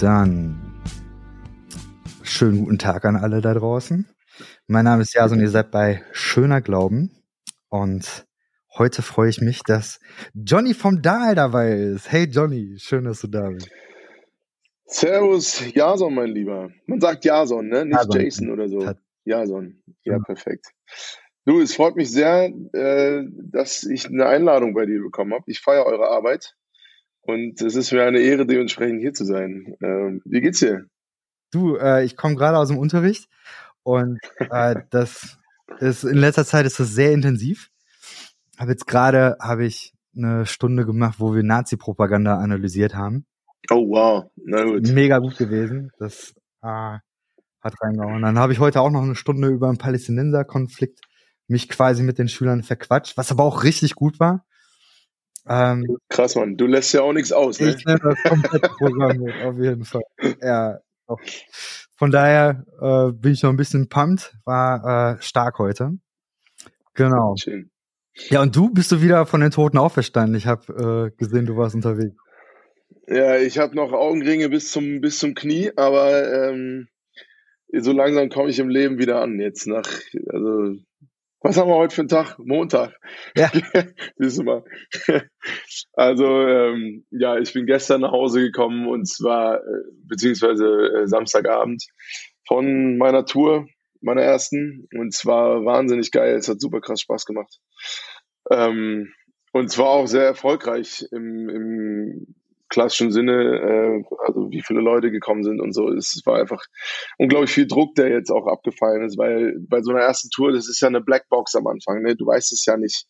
Dann schönen guten Tag an alle da draußen. Mein Name ist Jason, ihr seid bei Schöner Glauben und heute freue ich mich, dass Johnny vom Dahl dabei ist. Hey Johnny, schön, dass du da bist. Servus, Jason, mein Lieber. Man sagt Jason, ne? Nicht Jason, Jason oder so. Jason. Ja, perfekt. Du, es freut mich sehr, äh, dass ich eine Einladung bei dir bekommen habe. Ich feiere eure Arbeit. Und es ist mir eine Ehre, dementsprechend hier zu sein. Ähm, wie geht's dir? Du, äh, ich komme gerade aus dem Unterricht und äh, das ist in letzter Zeit ist das sehr intensiv. Habe jetzt gerade habe ich eine Stunde gemacht, wo wir Nazi-Propaganda analysiert haben. Oh wow, na gut. Mega gut gewesen. Das äh, hat reingehauen. Dann habe ich heute auch noch eine Stunde über den Palästinenser-Konflikt mich quasi mit den Schülern verquatscht, was aber auch richtig gut war. Ähm, Krass, Mann. Du lässt ja auch nichts aus, ne? Ich nenne das komplett programmiert, auf jeden Fall. Ja, doch. Von daher äh, bin ich noch ein bisschen pumped. War äh, stark heute. Genau. Schön. Ja, und du bist du wieder von den Toten auferstanden. Ich habe äh, gesehen, du warst unterwegs. Ja, ich habe noch Augenringe bis zum bis zum Knie, aber ähm, so langsam komme ich im Leben wieder an. Jetzt nach also was haben wir heute für einen Tag? Montag. Ja. Siehst du mal. also, ähm, ja, ich bin gestern nach Hause gekommen und zwar, äh, beziehungsweise äh, Samstagabend von meiner Tour, meiner ersten. Und zwar wahnsinnig geil. Es hat super krass Spaß gemacht. Ähm, und zwar auch sehr erfolgreich im, im klassischen Sinne, äh, also wie viele Leute gekommen sind und so. Es war einfach unglaublich viel Druck, der jetzt auch abgefallen ist, weil bei so einer ersten Tour, das ist ja eine Blackbox am Anfang, ne? Du weißt es ja nicht.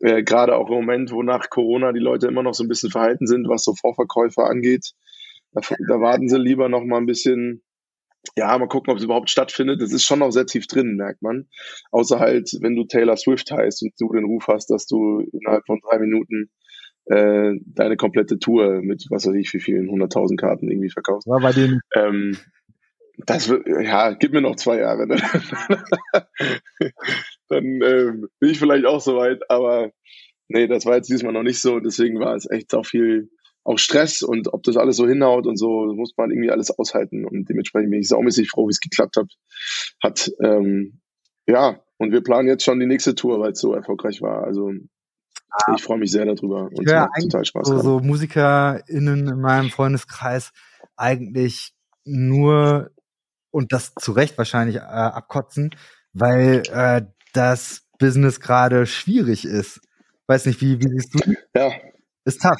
Äh, Gerade auch im Moment, wo nach Corona die Leute immer noch so ein bisschen verhalten sind, was so Vorverkäufe angeht. Da, da warten sie lieber noch mal ein bisschen, ja, mal gucken, ob es überhaupt stattfindet. Das ist schon noch sehr tief drin, merkt man. Außer halt, wenn du Taylor Swift heißt und du den Ruf hast, dass du innerhalb von drei Minuten äh, deine komplette Tour mit was weiß ich wie vielen hunderttausend Karten irgendwie verkaufst. Ja, bei denen. Ähm, das wird, ja, gib mir noch zwei Jahre. Ne? Dann ähm, bin ich vielleicht auch soweit, aber nee, das war jetzt diesmal noch nicht so. Deswegen war es echt auch viel auch Stress und ob das alles so hinhaut und so, muss man irgendwie alles aushalten. Und dementsprechend bin ich saumäßig froh, wie es geklappt hat. hat ähm, ja, und wir planen jetzt schon die nächste Tour, weil es so erfolgreich war. Also. Ich freue mich sehr darüber und es macht total Spaß. So, so MusikerInnen in meinem Freundeskreis eigentlich nur und das zu Recht wahrscheinlich äh, abkotzen, weil äh, das Business gerade schwierig ist. Weiß nicht, wie, wie siehst du? Ja. Ist tough.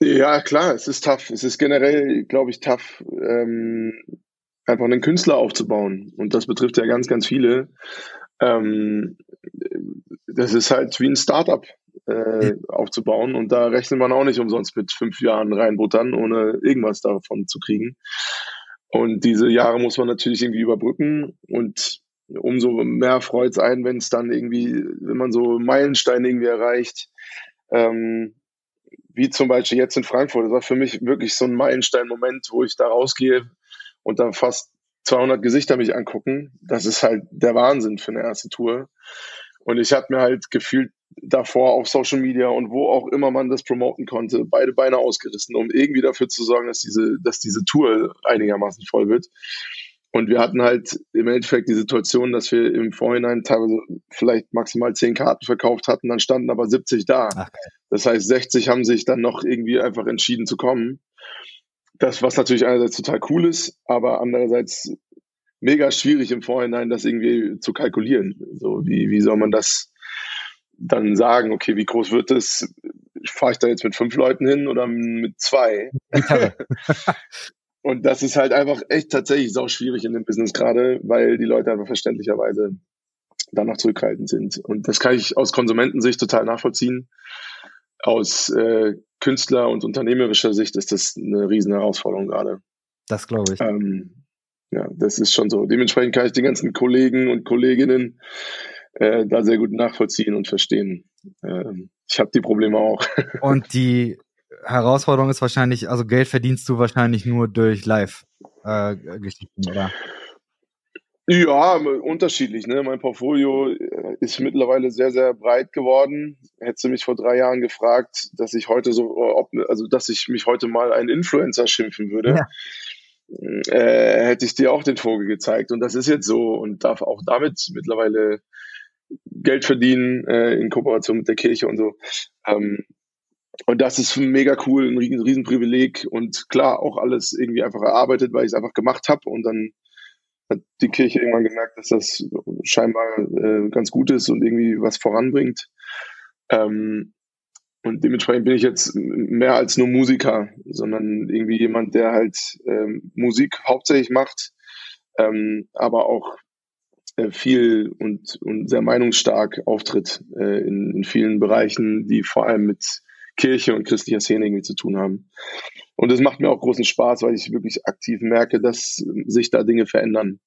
Ja, klar, es ist tough. Es ist generell, glaube ich, tough, ähm, einfach einen Künstler aufzubauen. Und das betrifft ja ganz, ganz viele. Ähm, das ist halt wie ein Startup äh, aufzubauen und da rechnet man auch nicht umsonst mit fünf Jahren reinbuttern, ohne irgendwas davon zu kriegen. Und diese Jahre muss man natürlich irgendwie überbrücken und umso mehr freut es einen, wenn es dann irgendwie, wenn man so Meilensteine irgendwie erreicht, ähm, wie zum Beispiel jetzt in Frankfurt. Das war für mich wirklich so ein Meilenstein-Moment, wo ich da rausgehe und dann fast 200 Gesichter mich angucken. Das ist halt der Wahnsinn für eine erste Tour. Und ich habe mir halt gefühlt davor auf Social Media und wo auch immer man das promoten konnte, beide Beine ausgerissen, um irgendwie dafür zu sorgen, dass diese, dass diese Tour einigermaßen voll wird. Und wir hatten halt im Endeffekt die Situation, dass wir im Vorhinein teilweise vielleicht maximal zehn Karten verkauft hatten, dann standen aber 70 da. Ach, das heißt, 60 haben sich dann noch irgendwie einfach entschieden zu kommen. Das, was natürlich einerseits total cool ist, aber andererseits mega schwierig im Vorhinein, das irgendwie zu kalkulieren. So, wie, wie soll man das dann sagen? Okay, wie groß wird das? Fahre ich da jetzt mit fünf Leuten hin oder mit zwei? Und das ist halt einfach echt tatsächlich sau schwierig in dem Business gerade, weil die Leute einfach verständlicherweise danach zurückhaltend sind. Und das kann ich aus Konsumentensicht total nachvollziehen. Aus äh, Künstler- und unternehmerischer Sicht ist das eine riesen Herausforderung gerade. Das glaube ich. Ähm, ja, das ist schon so. Dementsprechend kann ich die ganzen Kollegen und Kolleginnen äh, da sehr gut nachvollziehen und verstehen. Ähm, ich habe die Probleme auch. Und die Herausforderung ist wahrscheinlich, also Geld verdienst du wahrscheinlich nur durch Live-Geschichten, äh, oder? Ja, unterschiedlich. Ne? Mein Portfolio äh, ist mittlerweile sehr, sehr breit geworden. Hättest du mich vor drei Jahren gefragt, dass ich heute so, ob, also dass ich mich heute mal ein Influencer schimpfen würde, ja. äh, hätte ich dir auch den Vogel gezeigt. Und das ist jetzt so und darf auch damit mittlerweile Geld verdienen äh, in Kooperation mit der Kirche und so. Ähm, und das ist mega cool, ein riesen, riesen Privileg und klar auch alles irgendwie einfach erarbeitet, weil ich es einfach gemacht habe und dann hat die Kirche irgendwann gemerkt, dass das scheinbar äh, ganz gut ist und irgendwie was voranbringt. Ähm, und dementsprechend bin ich jetzt mehr als nur Musiker, sondern irgendwie jemand, der halt ähm, Musik hauptsächlich macht, ähm, aber auch äh, viel und, und sehr meinungsstark auftritt äh, in, in vielen Bereichen, die vor allem mit Kirche und christlicher Szene irgendwie zu tun haben. Und es macht mir auch großen Spaß, weil ich wirklich aktiv merke, dass sich da Dinge verändern.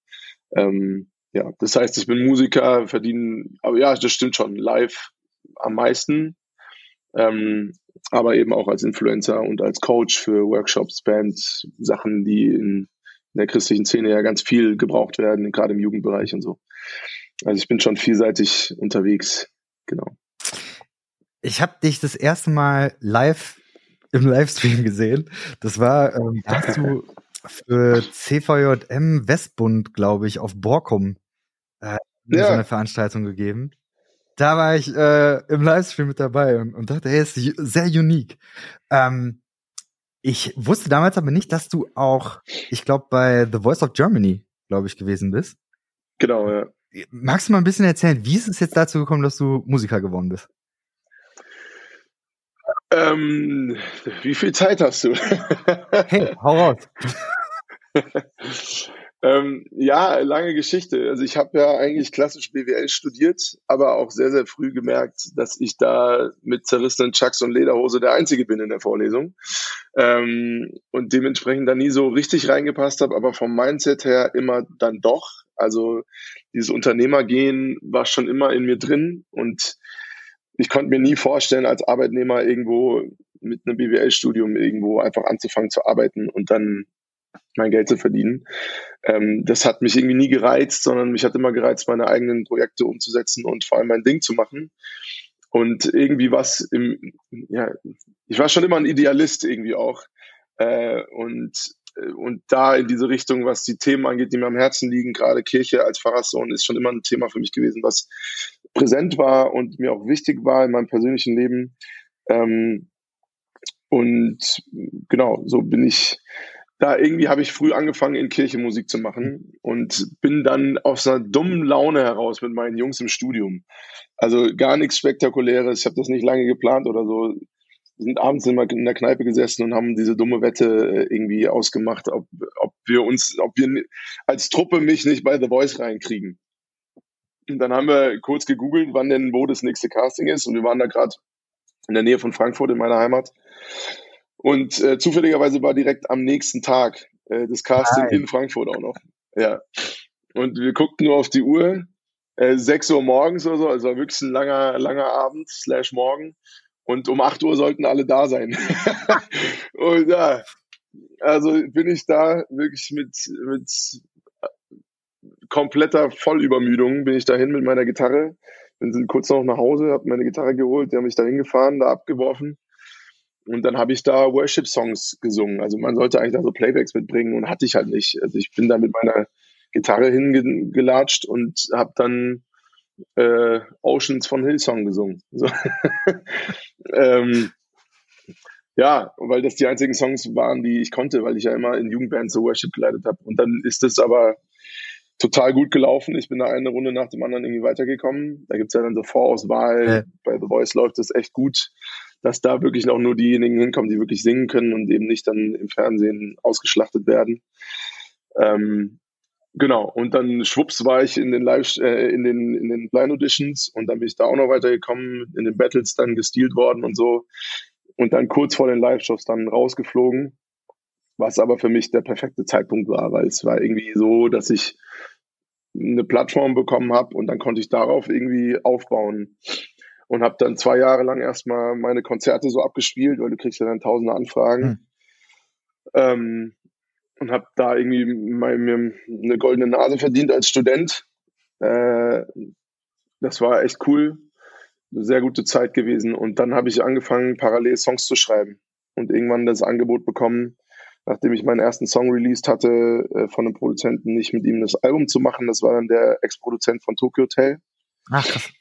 Ähm, ja, das heißt, ich bin Musiker, verdiene, aber ja, das stimmt schon, live am meisten. Ähm, aber eben auch als Influencer und als Coach für Workshops, Bands, Sachen, die in, in der christlichen Szene ja ganz viel gebraucht werden, gerade im Jugendbereich und so. Also ich bin schon vielseitig unterwegs, genau. Ich habe dich das erste Mal live im Livestream gesehen. Das war, ähm, hast du für CVJM Westbund, glaube ich, auf Borkum äh, ja. so eine Veranstaltung gegeben. Da war ich äh, im Livestream mit dabei und, und dachte, hey, ist sehr unique. Ähm, ich wusste damals aber nicht, dass du auch, ich glaube, bei The Voice of Germany, glaube ich, gewesen bist. Genau, ja. Magst du mal ein bisschen erzählen, wie ist es jetzt dazu gekommen, dass du Musiker geworden bist? Ähm, wie viel Zeit hast du? hey, hau raus. ähm, ja, lange Geschichte. Also ich habe ja eigentlich klassisch BWL studiert, aber auch sehr, sehr früh gemerkt, dass ich da mit zerrissenen Chucks und Lederhose der Einzige bin in der Vorlesung. Ähm, und dementsprechend da nie so richtig reingepasst habe, aber vom Mindset her immer dann doch. Also dieses Unternehmergehen war schon immer in mir drin und ich konnte mir nie vorstellen, als Arbeitnehmer irgendwo mit einem BWL-Studium irgendwo einfach anzufangen zu arbeiten und dann mein Geld zu verdienen. Ähm, das hat mich irgendwie nie gereizt, sondern mich hat immer gereizt, meine eigenen Projekte umzusetzen und vor allem mein Ding zu machen. Und irgendwie was im, ja, ich war schon immer ein Idealist irgendwie auch. Äh, und und da in diese Richtung, was die Themen angeht, die mir am Herzen liegen, gerade Kirche als Pfarrerssohn, ist schon immer ein Thema für mich gewesen, was präsent war und mir auch wichtig war in meinem persönlichen Leben. Ähm, und genau, so bin ich da irgendwie habe ich früh angefangen, in Kirche Musik zu machen und bin dann aus einer dummen Laune heraus mit meinen Jungs im Studium. Also gar nichts Spektakuläres. Ich habe das nicht lange geplant oder so sind abends immer in der Kneipe gesessen und haben diese dumme Wette äh, irgendwie ausgemacht, ob, ob wir uns, ob wir als Truppe mich nicht bei The Voice reinkriegen. Und dann haben wir kurz gegoogelt, wann denn wo das nächste Casting ist. Und wir waren da gerade in der Nähe von Frankfurt in meiner Heimat. Und äh, zufälligerweise war direkt am nächsten Tag äh, das Casting Nein. in Frankfurt auch noch. Ja. Und wir guckten nur auf die Uhr, äh, 6 Uhr morgens oder so, also war wirklich ein langer, langer Abend, slash morgen. Und um 8 Uhr sollten alle da sein. und ja, also bin ich da wirklich mit, mit kompletter Vollübermüdung bin ich dahin mit meiner Gitarre. Bin kurz noch nach Hause, habe meine Gitarre geholt, die haben mich da hingefahren, da abgeworfen. Und dann habe ich da Worship-Songs gesungen. Also man sollte eigentlich da so Playbacks mitbringen und hatte ich halt nicht. Also ich bin da mit meiner Gitarre hingelatscht und habe dann äh, Oceans von Hillsong gesungen. So. ähm, ja, weil das die einzigen Songs waren, die ich konnte, weil ich ja immer in Jugendbands so Worship geleitet habe. Und dann ist es aber total gut gelaufen. Ich bin da eine Runde nach dem anderen irgendwie weitergekommen. Da gibt's ja dann so Vorauswahl. Ja. Bei The Voice läuft das echt gut, dass da wirklich noch nur diejenigen hinkommen, die wirklich singen können und eben nicht dann im Fernsehen ausgeschlachtet werden. Ähm, Genau, und dann schwupps war ich in den Live, äh, in den, in den Blind Auditions und dann bin ich da auch noch weitergekommen, in den Battles dann gestealt worden und so. Und dann kurz vor den Live-Shows dann rausgeflogen, was aber für mich der perfekte Zeitpunkt war, weil es war irgendwie so, dass ich eine Plattform bekommen habe und dann konnte ich darauf irgendwie aufbauen und habe dann zwei Jahre lang erstmal meine Konzerte so abgespielt, weil du kriegst ja dann tausende Anfragen. Mhm. Ähm, und habe da irgendwie mir eine goldene Nase verdient als Student. Äh, das war echt cool, eine sehr gute Zeit gewesen. Und dann habe ich angefangen, parallel Songs zu schreiben und irgendwann das Angebot bekommen, nachdem ich meinen ersten Song released hatte, äh, von einem Produzenten nicht mit ihm das Album zu machen. Das war dann der Ex-Produzent von Tokyo Hotel. Ach, krass.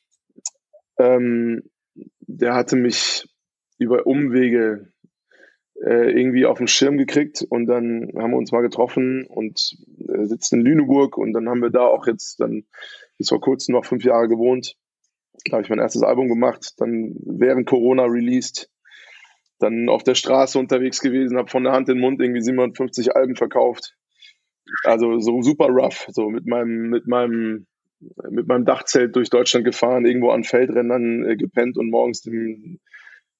Ähm, der hatte mich über Umwege äh, irgendwie auf dem Schirm gekriegt und dann haben wir uns mal getroffen und äh, sitzen in Lüneburg und dann haben wir da auch jetzt dann bis vor kurzem noch fünf Jahre gewohnt. Da habe ich mein erstes Album gemacht, dann während Corona released, dann auf der Straße unterwegs gewesen, habe von der Hand in den Mund irgendwie 750 Alben verkauft. Also so super rough, so mit meinem mit meinem mit meinem Dachzelt durch Deutschland gefahren, irgendwo an Feldrändern äh, gepennt und morgens dem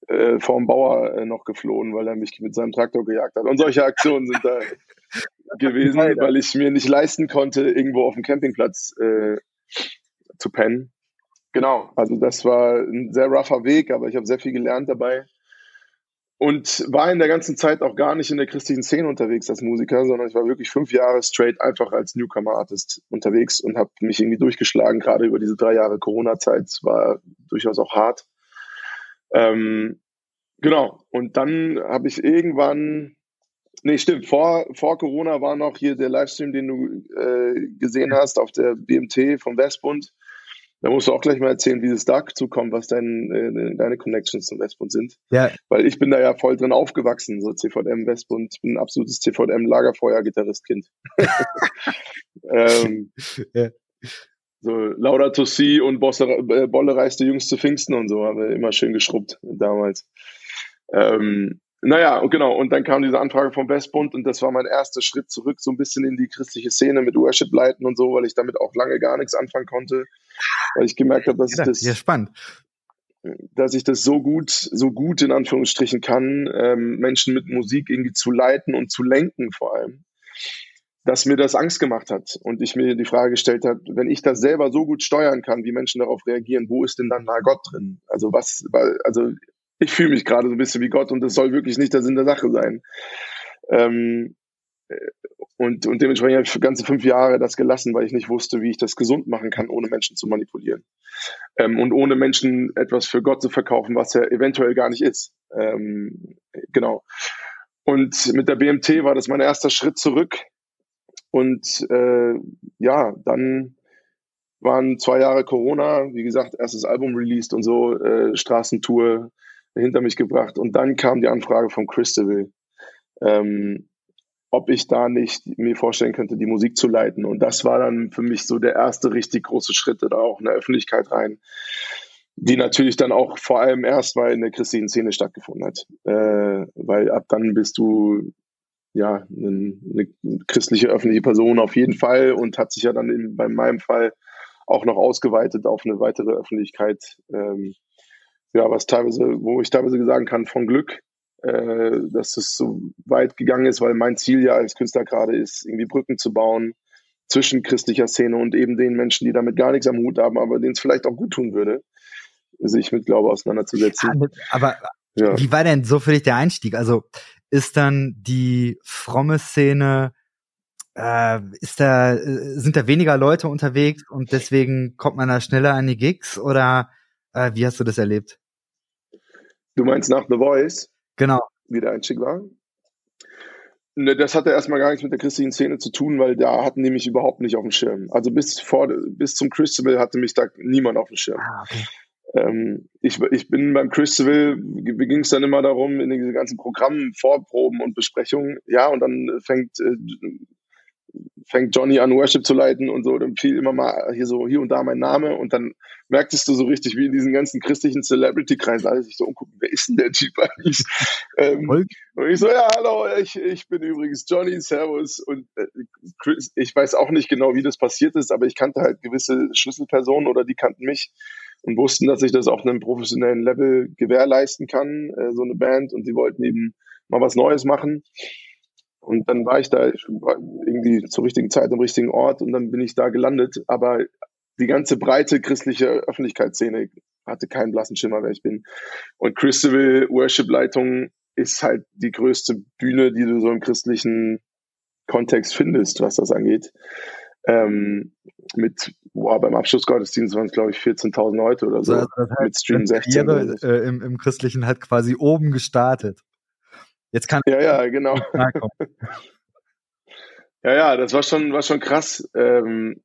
äh, vorm Bauer äh, noch geflohen, weil er mich mit seinem Traktor gejagt hat. Und solche Aktionen sind da gewesen, weil ich mir nicht leisten konnte, irgendwo auf dem Campingplatz äh, zu pennen. Genau, also das war ein sehr rougher Weg, aber ich habe sehr viel gelernt dabei und war in der ganzen Zeit auch gar nicht in der christlichen Szene unterwegs als Musiker, sondern ich war wirklich fünf Jahre straight einfach als Newcomer-Artist unterwegs und habe mich irgendwie durchgeschlagen, gerade über diese drei Jahre Corona-Zeit. War durchaus auch hart. Ähm, genau, und dann habe ich irgendwann, nee, stimmt, vor, vor Corona war noch hier der Livestream, den du äh, gesehen hast auf der BMT vom Westbund. Da musst du auch gleich mal erzählen, wie es da zukommt, was dein, äh, deine Connections zum Westbund sind. Ja. Weil ich bin da ja voll drin aufgewachsen, so CVM Westbund. Ich bin ein absolutes CVM Lagerfeuer-Gitarristkind. ähm, ja. So Laudato Si und Bosse, äh, Bolle reiste jüngste Pfingsten und so, haben wir immer schön geschrubbt damals. Ähm, naja, genau. Und dann kam diese Anfrage vom Westbund und das war mein erster Schritt zurück, so ein bisschen in die christliche Szene mit Worship-Leiten und so, weil ich damit auch lange gar nichts anfangen konnte, weil ich gemerkt habe, dass ja, ich das, ja, spannend. dass ich das so gut, so gut in Anführungsstrichen kann, ähm, Menschen mit Musik irgendwie zu leiten und zu lenken vor allem, dass mir das Angst gemacht hat und ich mir die Frage gestellt habe, wenn ich das selber so gut steuern kann, wie Menschen darauf reagieren, wo ist denn dann da Gott drin? Also was, also ich fühle mich gerade so ein bisschen wie Gott und das soll wirklich nicht der Sinn der Sache sein. Ähm, äh, und, und dementsprechend habe ich für ganze fünf Jahre das gelassen, weil ich nicht wusste, wie ich das gesund machen kann, ohne Menschen zu manipulieren. Ähm, und ohne Menschen etwas für Gott zu verkaufen, was er eventuell gar nicht ist. Ähm, genau. Und mit der BMT war das mein erster Schritt zurück. Und äh, ja, dann waren zwei Jahre Corona, wie gesagt, erstes Album released und so, äh, Straßentour, hinter mich gebracht. Und dann kam die Anfrage von Christabel, ähm, ob ich da nicht mir vorstellen könnte, die Musik zu leiten. Und das war dann für mich so der erste richtig große Schritt da auch in der Öffentlichkeit rein, die natürlich dann auch vor allem erst mal in der christlichen Szene stattgefunden hat. Äh, weil ab dann bist du ja eine, eine, christliche öffentliche Person auf jeden Fall und hat sich ja dann in, bei meinem Fall auch noch ausgeweitet auf eine weitere Öffentlichkeit. Ähm, ja, was teilweise, wo ich teilweise sagen kann, von Glück, äh, dass es so weit gegangen ist, weil mein Ziel ja als Künstler gerade ist, irgendwie Brücken zu bauen zwischen christlicher Szene und eben den Menschen, die damit gar nichts am Hut haben, aber denen es vielleicht auch gut tun würde, sich mit Glaube auseinanderzusetzen. Aber ja. wie war denn so für dich der Einstieg? Also ist dann die fromme Szene äh, ist da, äh, sind da weniger Leute unterwegs und deswegen kommt man da schneller an die Gigs oder äh, wie hast du das erlebt? Du meinst nach The Voice? Genau. Wie der Einstieg war? Ne, das hatte erstmal gar nichts mit der christlichen Szene zu tun, weil da hatten die mich überhaupt nicht auf dem Schirm. Also bis vor, bis zum Christabel hatte mich da niemand auf dem Schirm. Ah, okay. ähm, ich, ich bin beim Christabel, ging es dann immer darum, in diese ganzen Programmen, Vorproben und Besprechungen, ja, und dann fängt äh, fängt Johnny an, Worship zu leiten und so, dann fiel immer mal hier so hier und da mein Name und dann merktest du so richtig, wie in diesen ganzen christlichen Celebrity-Kreisen alle sich so umgucken, wer ist denn der Typ eigentlich? ähm, und ich so, ja, hallo, ich, ich bin übrigens Johnny, Servus und äh, Chris, ich weiß auch nicht genau, wie das passiert ist, aber ich kannte halt gewisse Schlüsselpersonen oder die kannten mich und wussten, dass ich das auf einem professionellen Level gewährleisten kann, äh, so eine Band und die wollten eben mal was Neues machen. Und dann war ich da irgendwie zur richtigen Zeit am richtigen Ort und dann bin ich da gelandet. Aber die ganze breite christliche Öffentlichkeitsszene hatte keinen blassen Schimmer, wer ich bin. Und Christabel Worship Leitung ist halt die größte Bühne, die du so im christlichen Kontext findest, was das angeht. Ähm, mit, boah, beim Abschlussgottesdienst waren es, glaube ich, 14.000 Leute oder so. Also das heißt, mit Stream 16. Karriere, äh, im, Im Christlichen hat quasi oben gestartet. Jetzt kann ja, ja, genau. ja, ja, das war schon, war schon krass. Ähm,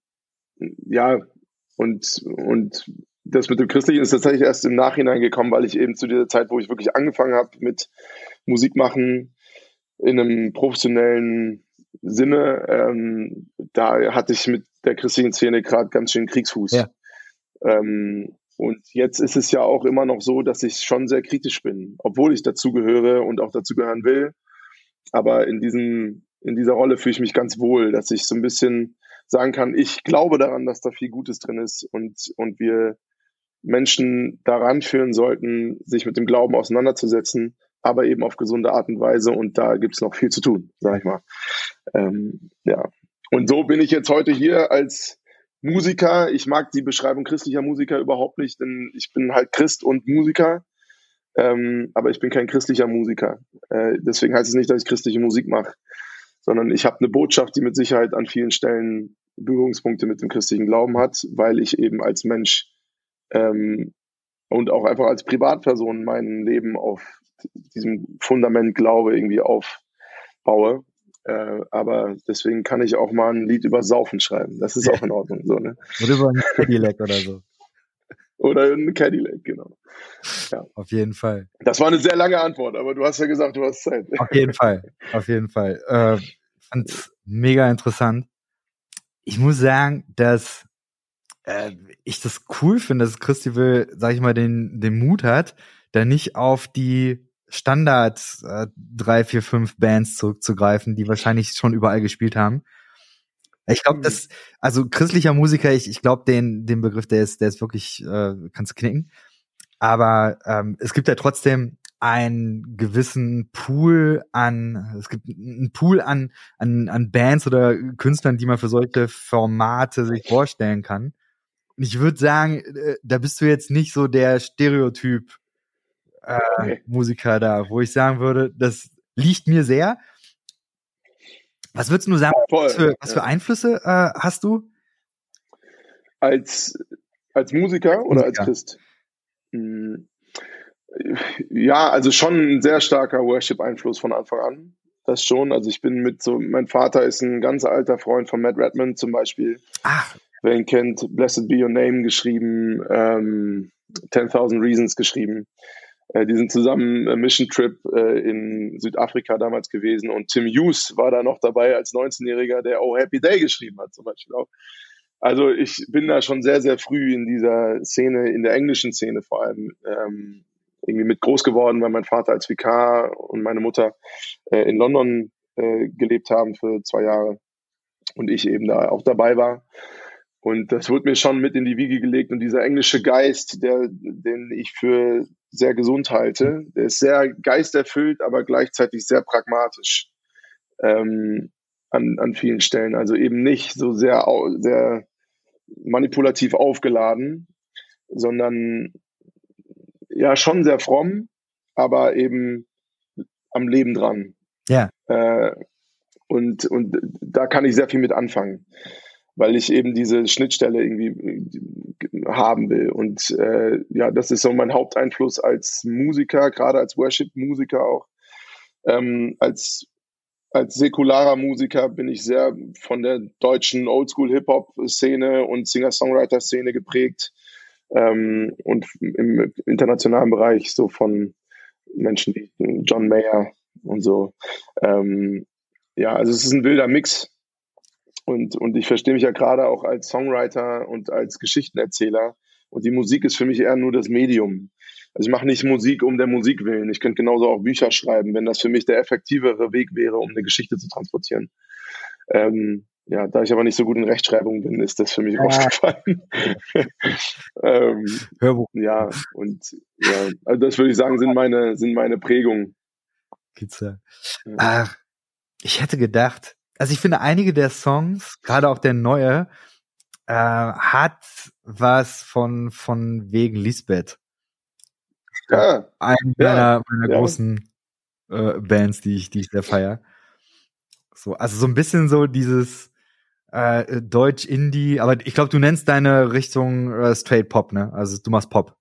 ja, und, und das mit dem Christlichen ist tatsächlich erst im Nachhinein gekommen, weil ich eben zu dieser Zeit, wo ich wirklich angefangen habe mit Musik machen, in einem professionellen Sinne, ähm, da hatte ich mit der christlichen Szene gerade ganz schön Kriegsfuß. Ja. Ähm, und jetzt ist es ja auch immer noch so, dass ich schon sehr kritisch bin, obwohl ich dazugehöre und auch dazugehören will. Aber in diesem, in dieser Rolle fühle ich mich ganz wohl, dass ich so ein bisschen sagen kann, ich glaube daran, dass da viel Gutes drin ist und, und wir Menschen daran führen sollten, sich mit dem Glauben auseinanderzusetzen, aber eben auf gesunde Art und Weise. Und da gibt es noch viel zu tun, sag ich mal. Ähm, ja. Und so bin ich jetzt heute hier als Musiker. Ich mag die Beschreibung christlicher Musiker überhaupt nicht, denn ich bin halt Christ und Musiker. Ähm, aber ich bin kein christlicher Musiker. Äh, deswegen heißt es nicht, dass ich christliche Musik mache, sondern ich habe eine Botschaft, die mit Sicherheit an vielen Stellen Berührungspunkte mit dem christlichen Glauben hat, weil ich eben als Mensch ähm, und auch einfach als Privatperson mein Leben auf diesem Fundament Glaube irgendwie aufbaue. Äh, aber deswegen kann ich auch mal ein Lied über Saufen schreiben. Das ist auch in Ordnung. So, ne? Oder über ein Cadillac oder so. Oder ein Cadillac, genau. Ja. Auf jeden Fall. Das war eine sehr lange Antwort, aber du hast ja gesagt, du hast Zeit. Auf jeden Fall, auf jeden Fall. Äh, fand's mega interessant. Ich muss sagen, dass äh, ich das cool finde, dass Christival, sag ich mal, den, den Mut hat, da nicht auf die Standard äh, drei, vier, fünf Bands zurückzugreifen, die wahrscheinlich schon überall gespielt haben. Ich glaube, das, also christlicher Musiker, ich, ich glaube, den, den Begriff, der ist, der ist wirklich, äh, kannst du knicken. Aber ähm, es gibt ja trotzdem einen gewissen Pool an, es gibt einen Pool an, an, an Bands oder Künstlern, die man für solche Formate sich vorstellen kann. Und ich würde sagen, äh, da bist du jetzt nicht so der Stereotyp äh, okay. Musiker da, wo ich sagen würde, das liegt mir sehr. Was würdest du sagen, Voll, was, für, was für Einflüsse äh, hast du? Als, als Musiker oder Musiker. als Christ? Hm. Ja, also schon ein sehr starker Worship-Einfluss von Anfang an. Das schon. Also ich bin mit so, mein Vater ist ein ganz alter Freund von Matt Redman zum Beispiel. Ach. Wer ihn kennt, Blessed Be Your Name geschrieben, ähm, 10.000 Reasons geschrieben. Äh, die sind zusammen äh, Mission Trip äh, in Südafrika damals gewesen und Tim Hughes war da noch dabei als 19-Jähriger, der Oh Happy Day geschrieben hat zum Beispiel auch. Also ich bin da schon sehr, sehr früh in dieser Szene, in der englischen Szene vor allem, ähm, irgendwie mit groß geworden, weil mein Vater als Vikar und meine Mutter äh, in London äh, gelebt haben für zwei Jahre und ich eben da auch dabei war. Und das wurde mir schon mit in die Wiege gelegt. Und dieser englische Geist, der, den ich für sehr gesund halte, der ist sehr geisterfüllt, aber gleichzeitig sehr pragmatisch ähm, an, an vielen Stellen. Also eben nicht so sehr, sehr manipulativ aufgeladen, sondern ja schon sehr fromm, aber eben am Leben dran. Ja. Äh, und, und da kann ich sehr viel mit anfangen weil ich eben diese Schnittstelle irgendwie äh, haben will. Und äh, ja, das ist so mein Haupteinfluss als Musiker, gerade als Worship-Musiker auch. Ähm, als, als säkularer Musiker bin ich sehr von der deutschen Oldschool-Hip-Hop-Szene und Singer-Songwriter-Szene geprägt. Ähm, und im internationalen Bereich so von Menschen wie John Mayer und so. Ähm, ja, also es ist ein wilder Mix und, und ich verstehe mich ja gerade auch als Songwriter und als Geschichtenerzähler. Und die Musik ist für mich eher nur das Medium. Also ich mache nicht Musik um der Musik willen. Ich könnte genauso auch Bücher schreiben, wenn das für mich der effektivere Weg wäre, um eine Geschichte zu transportieren. Ähm, ja, da ich aber nicht so gut in Rechtschreibung bin, ist das für mich ja. rausgefallen. ähm, Hörbuch. Ja, und ja, also das würde ich sagen, sind meine, sind meine Prägungen. Kitzel. Ja. Ach, ich hätte gedacht, also ich finde einige der Songs, gerade auch der neue, äh, hat was von von wegen Lisbeth. Ja. Eine ja. meiner, meiner ja. großen äh, Bands, die ich, die ich sehr feier. So, also so ein bisschen so dieses äh, Deutsch-Indie, aber ich glaube, du nennst deine Richtung äh, Straight Pop, ne? Also du machst Pop.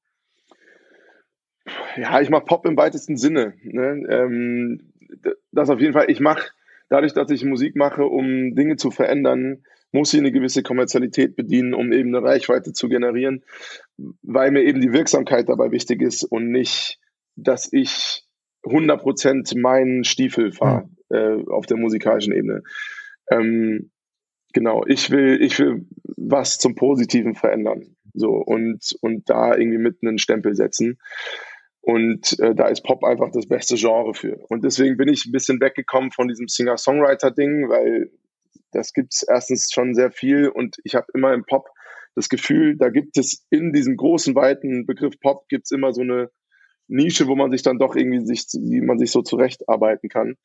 Ja, ich mache Pop im weitesten Sinne. Ne? Ähm, das auf jeden Fall. Ich mache, dadurch, dass ich Musik mache, um Dinge zu verändern, muss ich eine gewisse Kommerzialität bedienen, um eben eine Reichweite zu generieren, weil mir eben die Wirksamkeit dabei wichtig ist und nicht, dass ich 100% meinen Stiefel fahre mhm. äh, auf der musikalischen Ebene. Ähm, genau, ich will, ich will was zum Positiven verändern. So, und, und da irgendwie mit einen Stempel setzen. Und äh, da ist Pop einfach das beste Genre für. Und deswegen bin ich ein bisschen weggekommen von diesem Singer-Songwriter-Ding, weil das gibt es erstens schon sehr viel und ich habe immer im Pop das Gefühl, da gibt es in diesem großen, weiten Begriff Pop gibt es immer so eine Nische, wo man sich dann doch irgendwie sich, wie man sich so zurechtarbeiten kann.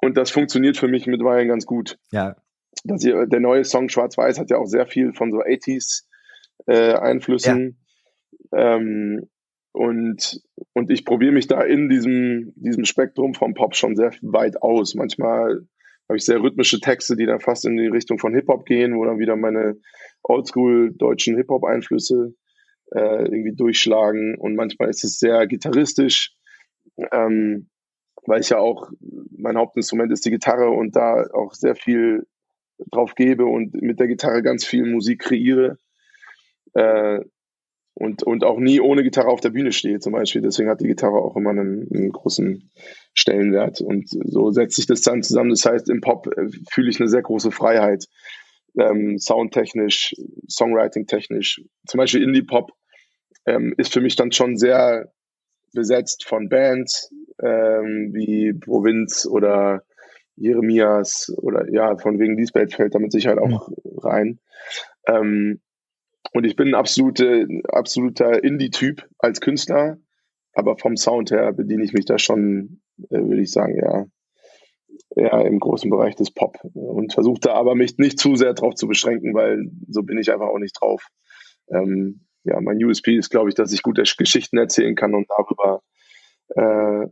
Und das funktioniert für mich mittlerweile ganz gut. Ja. Das hier, der neue Song Schwarz-Weiß hat ja auch sehr viel von so 80s äh, Einflüssen. Ja. Ähm, und, und ich probiere mich da in diesem, diesem Spektrum vom Pop schon sehr weit aus. Manchmal habe ich sehr rhythmische Texte, die dann fast in die Richtung von Hip-Hop gehen, wo dann wieder meine oldschool deutschen Hip-Hop-Einflüsse äh, irgendwie durchschlagen. Und manchmal ist es sehr gitarristisch, ähm, weil ich ja auch, mein Hauptinstrument ist die Gitarre und da auch sehr viel drauf gebe und mit der Gitarre ganz viel Musik kreiere. Äh, und, und auch nie ohne Gitarre auf der Bühne stehe zum Beispiel. Deswegen hat die Gitarre auch immer einen, einen großen Stellenwert. Und so setzt sich das dann zusammen. Das heißt, im Pop äh, fühle ich eine sehr große Freiheit. Ähm, soundtechnisch, Songwriting-technisch. Zum Beispiel Indie-Pop ähm, ist für mich dann schon sehr besetzt von Bands ähm, wie Provinz oder Jeremias oder ja, von wegen Lisbeth fällt damit sicher auch mhm. rein. Ähm, und ich bin ein absolute, absoluter Indie-Typ als Künstler, aber vom Sound her bediene ich mich da schon, äh, würde ich sagen, ja, eher im großen Bereich des Pop und versuche da aber mich nicht zu sehr drauf zu beschränken, weil so bin ich einfach auch nicht drauf. Ähm, ja, mein USP ist, glaube ich, dass ich gute Geschichten erzählen kann und darüber äh,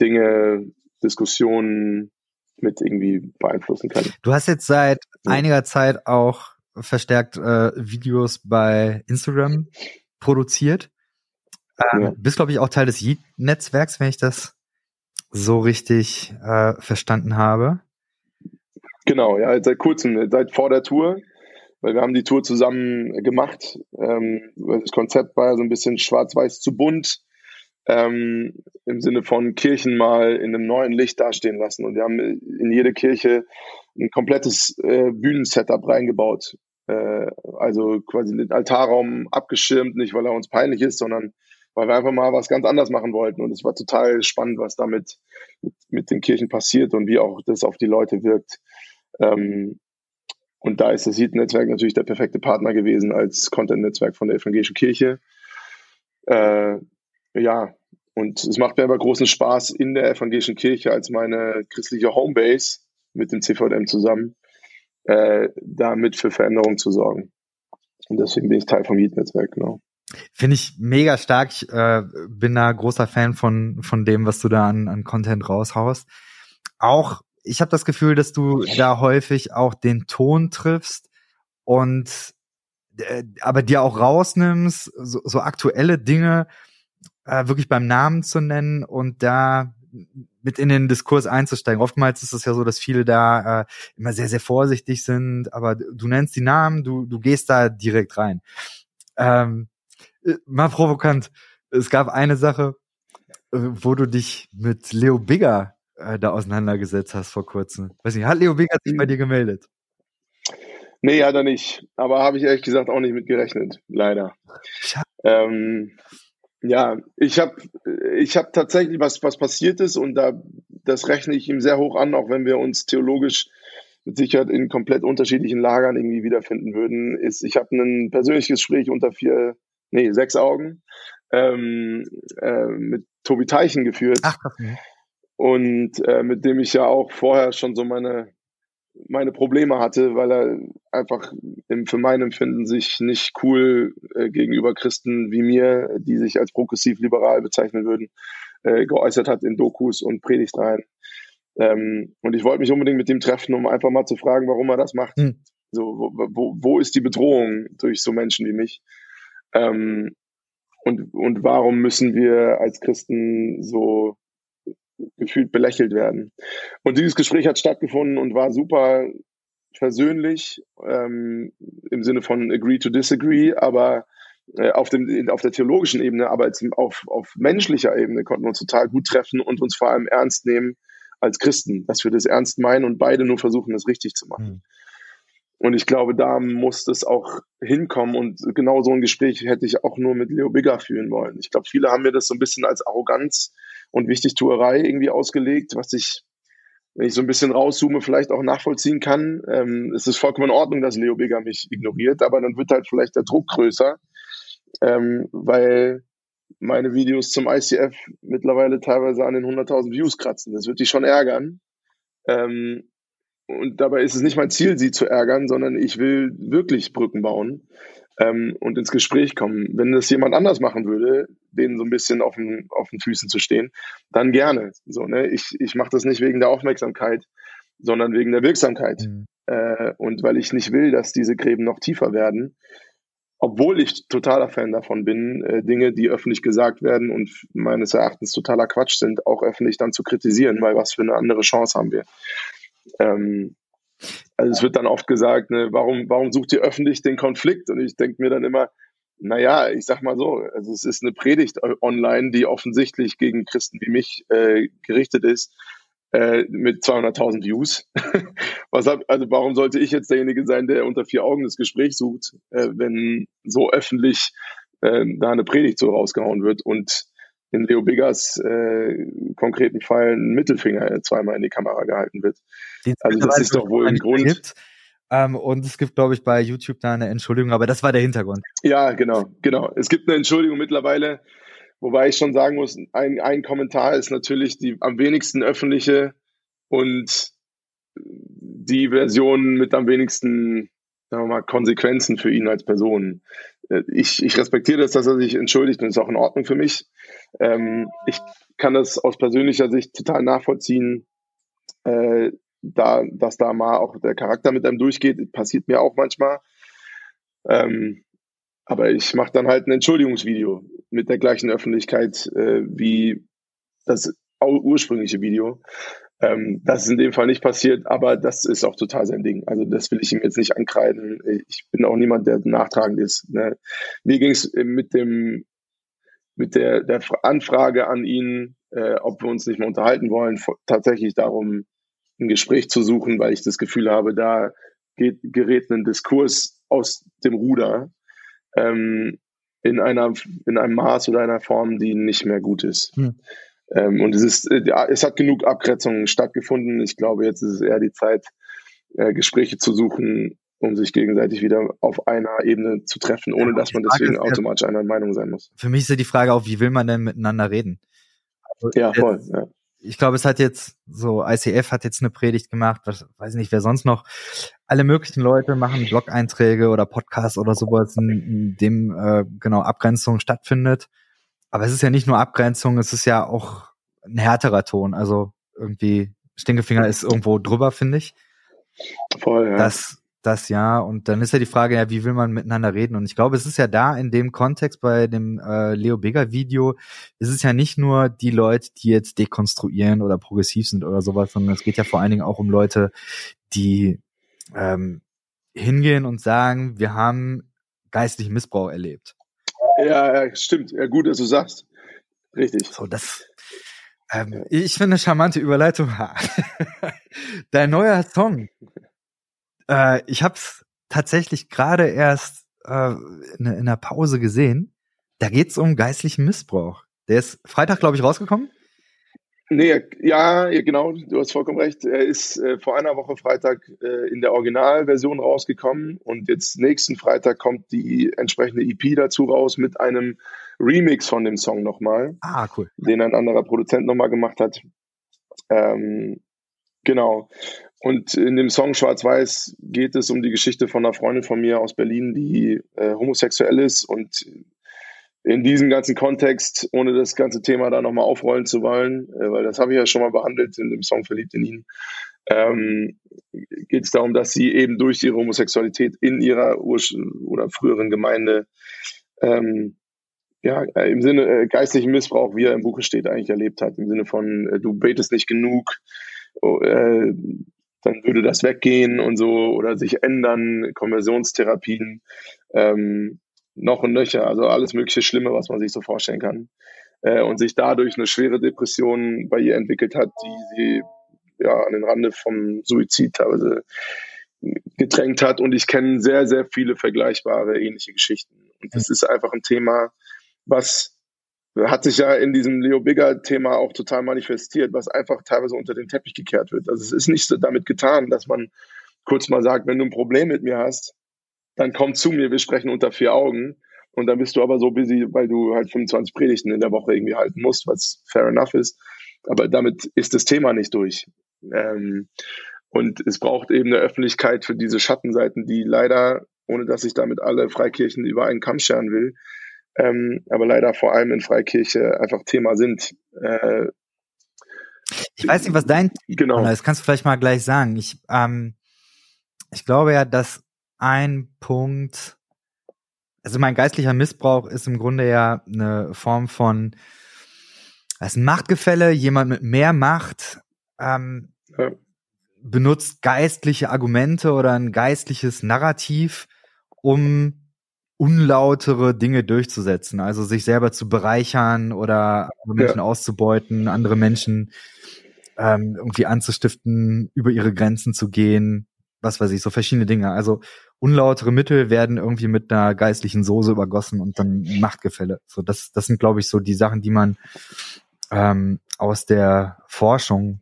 Dinge, Diskussionen mit irgendwie beeinflussen kann. Du hast jetzt seit ja. einiger Zeit auch verstärkt äh, Videos bei Instagram produziert. Ähm, ja. Bist, glaube ich, auch Teil des Yeet-Netzwerks, wenn ich das so richtig äh, verstanden habe. Genau, ja, seit kurzem, seit vor der Tour, weil wir haben die Tour zusammen gemacht. Ähm, das Konzept war ja so ein bisschen schwarz-weiß zu bunt, ähm, im Sinne von Kirchen mal in einem neuen Licht dastehen lassen. Und wir haben in jede Kirche ein komplettes äh, Bühnensetup reingebaut. Äh, also quasi den Altarraum abgeschirmt, nicht weil er uns peinlich ist, sondern weil wir einfach mal was ganz anders machen wollten. Und es war total spannend, was damit mit, mit den Kirchen passiert und wie auch das auf die Leute wirkt. Ähm, und da ist das Seed-Netzwerk natürlich der perfekte Partner gewesen als Content-Netzwerk von der evangelischen Kirche. Äh, ja, und es macht mir aber großen Spaß in der evangelischen Kirche als meine christliche Homebase mit dem CVM zusammen, äh, damit für Veränderung zu sorgen. Und deswegen bin ich Teil vom Heat-Netzwerk, genau. Finde ich mega stark. Ich äh, bin da großer Fan von, von dem, was du da an, an Content raushaust. Auch, ich habe das Gefühl, dass du da häufig auch den Ton triffst und äh, aber dir auch rausnimmst, so, so aktuelle Dinge äh, wirklich beim Namen zu nennen und da mit in den Diskurs einzusteigen. Oftmals ist es ja so, dass viele da äh, immer sehr, sehr vorsichtig sind, aber du nennst die Namen, du, du gehst da direkt rein. Ähm, äh, mal provokant. Es gab eine Sache, äh, wo du dich mit Leo Bigger äh, da auseinandergesetzt hast vor kurzem. Weiß nicht, hat Leo Bigger sich bei hm. dir gemeldet? Nee, hat er nicht. Aber habe ich ehrlich gesagt auch nicht mit gerechnet, leider. Ähm, ja, ich habe ich hab tatsächlich was, was passiert ist und da, das rechne ich ihm sehr hoch an, auch wenn wir uns theologisch mit Sicherheit in komplett unterschiedlichen Lagern irgendwie wiederfinden würden, ist, ich habe ein persönliches Gespräch unter vier, nee, sechs Augen ähm, äh, mit Tobi Teichen geführt. Ach, okay. Und äh, mit dem ich ja auch vorher schon so meine meine Probleme hatte, weil er einfach im, für mein Empfinden sich nicht cool äh, gegenüber Christen wie mir, die sich als progressiv liberal bezeichnen würden, äh, geäußert hat in Dokus und Predigtreihen. Ähm, und ich wollte mich unbedingt mit ihm treffen, um einfach mal zu fragen, warum er das macht. Hm. So, wo, wo, wo ist die Bedrohung durch so Menschen wie mich? Ähm, und, und warum müssen wir als Christen so gefühlt belächelt werden? Und dieses Gespräch hat stattgefunden und war super versöhnlich ähm, im Sinne von agree to disagree, aber äh, auf, dem, auf der theologischen Ebene, aber als, auf, auf menschlicher Ebene konnten wir uns total gut treffen und uns vor allem ernst nehmen als Christen, dass wir das ernst meinen und beide nur versuchen, das richtig zu machen. Und ich glaube, da muss es auch hinkommen. Und genau so ein Gespräch hätte ich auch nur mit Leo Bigger führen wollen. Ich glaube, viele haben mir das so ein bisschen als Arroganz und Wichtigtuerei irgendwie ausgelegt, was ich, wenn ich so ein bisschen rauszoome, vielleicht auch nachvollziehen kann. Ähm, es ist vollkommen in Ordnung, dass Leo Bigger mich ignoriert, aber dann wird halt vielleicht der Druck größer, ähm, weil meine Videos zum ICF mittlerweile teilweise an den 100.000 Views kratzen. Das wird die schon ärgern. Ähm, und dabei ist es nicht mein Ziel, sie zu ärgern, sondern ich will wirklich Brücken bauen ähm, und ins Gespräch kommen. Wenn das jemand anders machen würde, denen so ein bisschen auf den, auf den Füßen zu stehen, dann gerne. So, ne? Ich, ich mache das nicht wegen der Aufmerksamkeit, sondern wegen der Wirksamkeit. Mhm. Äh, und weil ich nicht will, dass diese Gräben noch tiefer werden obwohl ich totaler Fan davon bin, äh, Dinge, die öffentlich gesagt werden und meines Erachtens totaler Quatsch sind, auch öffentlich dann zu kritisieren, weil was für eine andere Chance haben wir. Ähm, also es wird dann oft gesagt, ne, warum, warum sucht ihr öffentlich den Konflikt? Und ich denke mir dann immer, naja, ich sag mal so, also es ist eine Predigt online, die offensichtlich gegen Christen wie mich äh, gerichtet ist äh, mit 200.000 Views. Was hab, also warum sollte ich jetzt derjenige sein, der unter vier Augen das Gespräch sucht, äh, wenn so öffentlich äh, da eine Predigt so rausgehauen wird und in Leo Biggers äh, konkreten Fall ein Mittelfinger zweimal in die Kamera gehalten wird. Also das ist doch wohl ein Grund. Gibt. Ähm, und es gibt, glaube ich, bei YouTube da eine Entschuldigung, aber das war der Hintergrund. Ja, genau, genau. Es gibt eine Entschuldigung mittlerweile. Wobei ich schon sagen muss, ein, ein Kommentar ist natürlich die am wenigsten öffentliche und die Version mit am wenigsten sagen wir mal, Konsequenzen für ihn als Person. Äh, ich, ich respektiere das, dass er sich entschuldigt und ist auch in Ordnung für mich. Ähm, ich kann das aus persönlicher Sicht total nachvollziehen, äh, da, dass da mal auch der Charakter mit einem durchgeht, passiert mir auch manchmal. Ähm, aber ich mache dann halt ein Entschuldigungsvideo mit der gleichen Öffentlichkeit äh, wie das ursprüngliche Video. Ähm, das ist in dem Fall nicht passiert, aber das ist auch total sein Ding. Also das will ich ihm jetzt nicht ankreiden. Ich bin auch niemand, der nachtragend ist. Ne? Mir ging es mit dem mit der, der Anfrage an ihn, äh, ob wir uns nicht mehr unterhalten wollen, tatsächlich darum, ein Gespräch zu suchen, weil ich das Gefühl habe, da geht, gerät ein Diskurs aus dem Ruder, ähm, in einer, in einem Maß oder einer Form, die nicht mehr gut ist. Hm. Ähm, und es ist, äh, ja, es hat genug Abgrenzungen stattgefunden. Ich glaube, jetzt ist es eher die Zeit, äh, Gespräche zu suchen, um sich gegenseitig wieder auf einer Ebene zu treffen, ohne ja, dass man deswegen automatisch einer Meinung sein muss. Für mich ist ja die Frage auch, wie will man denn miteinander reden? Also, ja, voll. Ja ich glaube, es hat jetzt so ICF hat jetzt eine Predigt gemacht, was weiß nicht, wer sonst noch. Alle möglichen Leute machen Blog-Einträge oder Podcasts oder sowas, in, in dem äh, genau Abgrenzung stattfindet. Aber es ist ja nicht nur Abgrenzung, es ist ja auch ein härterer Ton. Also irgendwie Stinkefinger ist irgendwo drüber, finde ich. Voll, ja. Das das ja. Und dann ist ja die Frage, ja, wie will man miteinander reden? Und ich glaube, es ist ja da in dem Kontext bei dem äh, Leo Bigger Video, ist es ja nicht nur die Leute, die jetzt dekonstruieren oder progressiv sind oder sowas, sondern es geht ja vor allen Dingen auch um Leute, die ähm, hingehen und sagen, wir haben geistlichen Missbrauch erlebt. Ja, stimmt. Ja, gut, dass du sagst. Richtig. So, das, ähm, ich finde eine charmante Überleitung. Dein neuer Song, äh, ich habe es tatsächlich gerade erst äh, in, in der Pause gesehen. Da geht's um geistlichen Missbrauch. Der ist Freitag, glaube ich, rausgekommen. Nee, ja, genau, du hast vollkommen recht. Er ist äh, vor einer Woche Freitag äh, in der Originalversion rausgekommen und jetzt nächsten Freitag kommt die entsprechende EP dazu raus mit einem Remix von dem Song nochmal. Ah, cool. Den ein anderer Produzent nochmal gemacht hat. Ähm, genau. Und in dem Song Schwarz-Weiß geht es um die Geschichte von einer Freundin von mir aus Berlin, die äh, homosexuell ist und in diesem ganzen Kontext, ohne das ganze Thema da nochmal aufrollen zu wollen, äh, weil das habe ich ja schon mal behandelt in dem Song Verliebt in ihn, ähm, geht es darum, dass sie eben durch ihre Homosexualität in ihrer Ur oder früheren Gemeinde ähm, ja, äh, im Sinne äh, geistlichen Missbrauch, wie er im Buche steht, eigentlich erlebt hat. Im Sinne von, äh, du betest nicht genug, oh, äh, dann würde das weggehen und so oder sich ändern, Konversionstherapien. Ähm, noch und nöcher, also alles mögliche Schlimme, was man sich so vorstellen kann. Äh, und sich dadurch eine schwere Depression bei ihr entwickelt hat, die sie ja an den Rande vom Suizid teilweise gedrängt hat. Und ich kenne sehr, sehr viele vergleichbare ähnliche Geschichten. Und das ist einfach ein Thema, was hat sich ja in diesem Leo Bigger Thema auch total manifestiert, was einfach teilweise unter den Teppich gekehrt wird. Also es ist nicht so damit getan, dass man kurz mal sagt, wenn du ein Problem mit mir hast, dann komm zu mir, wir sprechen unter vier Augen. Und dann bist du aber so busy, weil du halt 25 Predigten in der Woche irgendwie halten musst, was fair enough ist. Aber damit ist das Thema nicht durch. Ähm, und es braucht eben eine Öffentlichkeit für diese Schattenseiten, die leider, ohne dass ich damit alle Freikirchen über einen Kamm scheren will, ähm, aber leider vor allem in Freikirche einfach Thema sind. Äh, ich weiß nicht, was dein genau. ist. Das kannst du vielleicht mal gleich sagen. Ich, ähm, ich glaube ja, dass ein Punkt, also mein geistlicher Missbrauch ist im Grunde ja eine Form von, das ist ein Machtgefälle, jemand mit mehr Macht ähm, ja. benutzt geistliche Argumente oder ein geistliches Narrativ, um unlautere Dinge durchzusetzen, also sich selber zu bereichern oder Menschen ja. auszubeuten, andere Menschen ähm, irgendwie anzustiften, über ihre Grenzen zu gehen, was weiß ich, so verschiedene Dinge. Also unlautere Mittel werden irgendwie mit einer geistlichen Soße übergossen und dann Machtgefälle. So, das, das sind, glaube ich, so die Sachen, die man ähm, aus der Forschung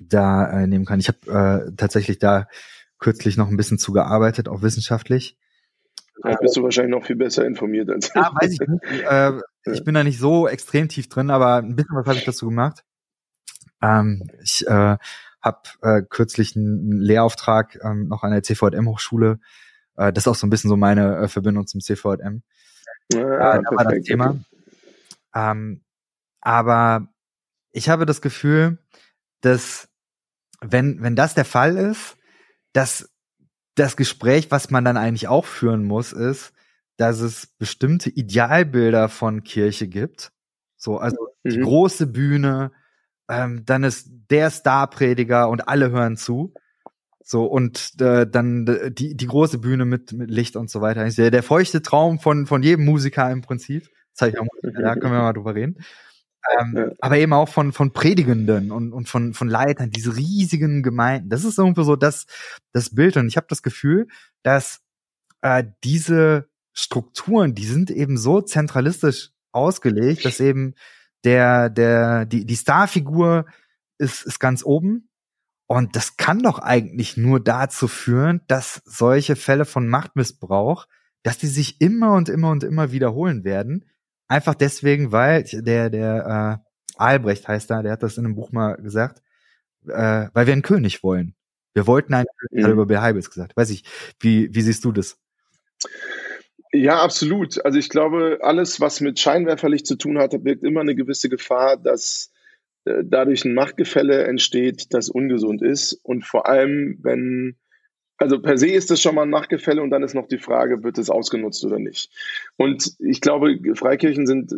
da äh, nehmen kann. Ich habe äh, tatsächlich da kürzlich noch ein bisschen zugearbeitet, auch wissenschaftlich. Da bist du wahrscheinlich noch viel besser informiert als ich. Ja, weiß ich nicht. Äh, ich bin da nicht so extrem tief drin, aber ein bisschen was habe ich dazu gemacht. Ähm, ich äh, habe äh, kürzlich einen Lehrauftrag ähm, noch an der CVM-Hochschule. Äh, das ist auch so ein bisschen so meine äh, Verbindung zum CVM. Ja, äh, da war das Thema. Ähm, aber ich habe das Gefühl, dass wenn, wenn das der Fall ist, dass das Gespräch, was man dann eigentlich auch führen muss, ist, dass es bestimmte Idealbilder von Kirche gibt. So, also mhm. die große Bühne, ähm, dann ist der Starprediger und alle hören zu. So, und äh, dann die, die große Bühne mit, mit Licht und so weiter. Der, der feuchte Traum von, von jedem Musiker im Prinzip. Das ich auch, da können wir mal drüber reden. Ähm, ja. Aber eben auch von, von Predigenden und, und von, von Leitern, diese riesigen Gemeinden. Das ist irgendwie so das, das Bild. Und ich habe das Gefühl, dass äh, diese Strukturen, die sind eben so zentralistisch ausgelegt, dass eben der, der, die, die Starfigur ist, ist ganz oben. Und das kann doch eigentlich nur dazu führen, dass solche Fälle von Machtmissbrauch, dass die sich immer und immer und immer wiederholen werden. Einfach deswegen, weil der, der äh, Albrecht heißt da, der hat das in einem Buch mal gesagt, äh, weil wir einen König wollen. Wir wollten einen König, mhm. über Bill Heibels gesagt. Weiß ich, wie, wie siehst du das? Ja, absolut. Also ich glaube, alles, was mit Scheinwerferlicht zu tun hat, birgt immer eine gewisse Gefahr, dass äh, dadurch ein Machtgefälle entsteht, das ungesund ist. Und vor allem, wenn, also per se ist das schon mal ein Machtgefälle und dann ist noch die Frage, wird es ausgenutzt oder nicht. Und ich glaube, Freikirchen sind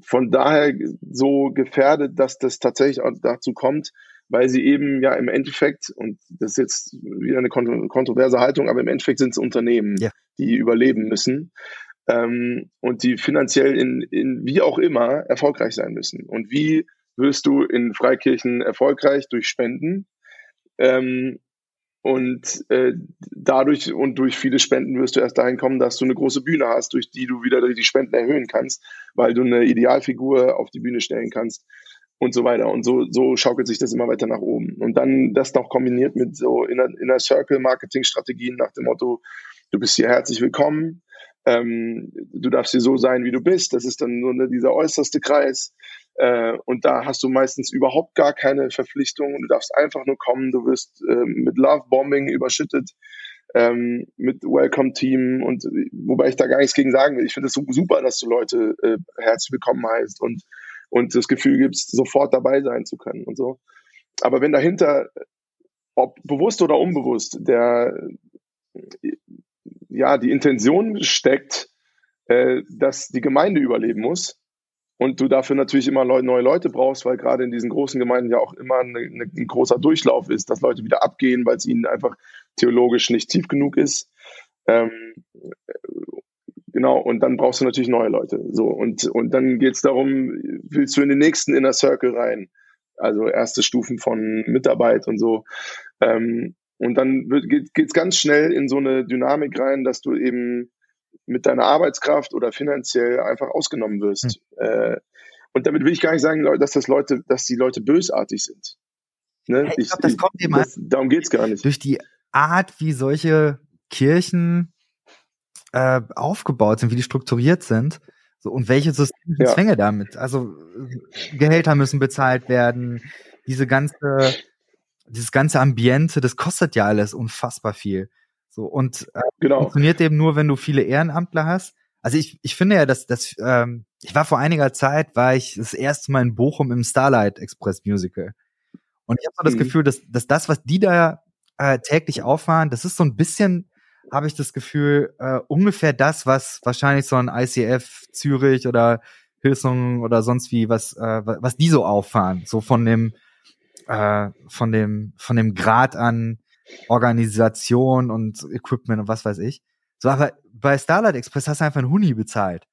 von daher so gefährdet, dass das tatsächlich auch dazu kommt, weil sie eben ja im Endeffekt, und das ist jetzt wieder eine kontroverse Haltung, aber im Endeffekt sind es Unternehmen, ja. Die überleben müssen ähm, und die finanziell in, in wie auch immer erfolgreich sein müssen. Und wie wirst du in Freikirchen erfolgreich? Durch Spenden. Ähm, und äh, dadurch und durch viele Spenden wirst du erst dahin kommen, dass du eine große Bühne hast, durch die du wieder die Spenden erhöhen kannst, weil du eine Idealfigur auf die Bühne stellen kannst und so weiter. Und so, so schaukelt sich das immer weiter nach oben. Und dann das noch kombiniert mit so Inner, Inner Circle Marketing Strategien nach dem Motto, du bist hier herzlich willkommen, ähm, du darfst hier so sein, wie du bist. Das ist dann nur ne, dieser äußerste Kreis. Äh, und da hast du meistens überhaupt gar keine Verpflichtungen. Du darfst einfach nur kommen. Du wirst äh, mit Love Bombing überschüttet. ähm, mit Welcome Team und wobei ich da gar nichts gegen sagen will. Ich finde es super, dass du Leute äh, herzlich willkommen heißt und, und das Gefühl gibst, sofort dabei sein zu können und so. Aber wenn dahinter, ob bewusst oder unbewusst, der ja die Intention steckt, äh, dass die Gemeinde überleben muss, und du dafür natürlich immer neue Leute brauchst, weil gerade in diesen großen Gemeinden ja auch immer eine, ein großer Durchlauf ist, dass Leute wieder abgehen, weil es ihnen einfach theologisch nicht tief genug ist. Ähm, genau, und dann brauchst du natürlich neue Leute. So, und, und dann geht es darum, willst du in den nächsten Inner Circle rein? Also erste Stufen von Mitarbeit und so. Ähm, und dann geht es ganz schnell in so eine Dynamik rein, dass du eben mit deiner Arbeitskraft oder finanziell einfach ausgenommen wirst. Mhm. Äh, und damit will ich gar nicht sagen, dass das Leute, dass die Leute bösartig sind. Ne? ich glaube, das kommt eben das, darum geht's gar nicht. Durch die Art, wie solche Kirchen äh, aufgebaut sind, wie die strukturiert sind. So, und welche systemischen ja. Zwänge damit. Also Gehälter müssen bezahlt werden, diese ganze, dieses ganze Ambiente, das kostet ja alles unfassbar viel. So, und äh, genau. funktioniert eben nur, wenn du viele Ehrenamtler hast. Also ich, ich finde ja, dass, dass ähm, ich war vor einiger Zeit, war ich das erste Mal in Bochum im Starlight Express Musical. Und ich habe so das mhm. Gefühl, dass, dass das, was die da äh, täglich auffahren, das ist so ein bisschen, habe ich das Gefühl, äh, ungefähr das, was wahrscheinlich so ein ICF Zürich oder Hülsung oder sonst wie, was, äh, was die so auffahren. So von dem, äh, von dem, von dem Grad an Organisation und Equipment und was weiß ich. So, aber bei Starlight Express hast du einfach einen Huni bezahlt.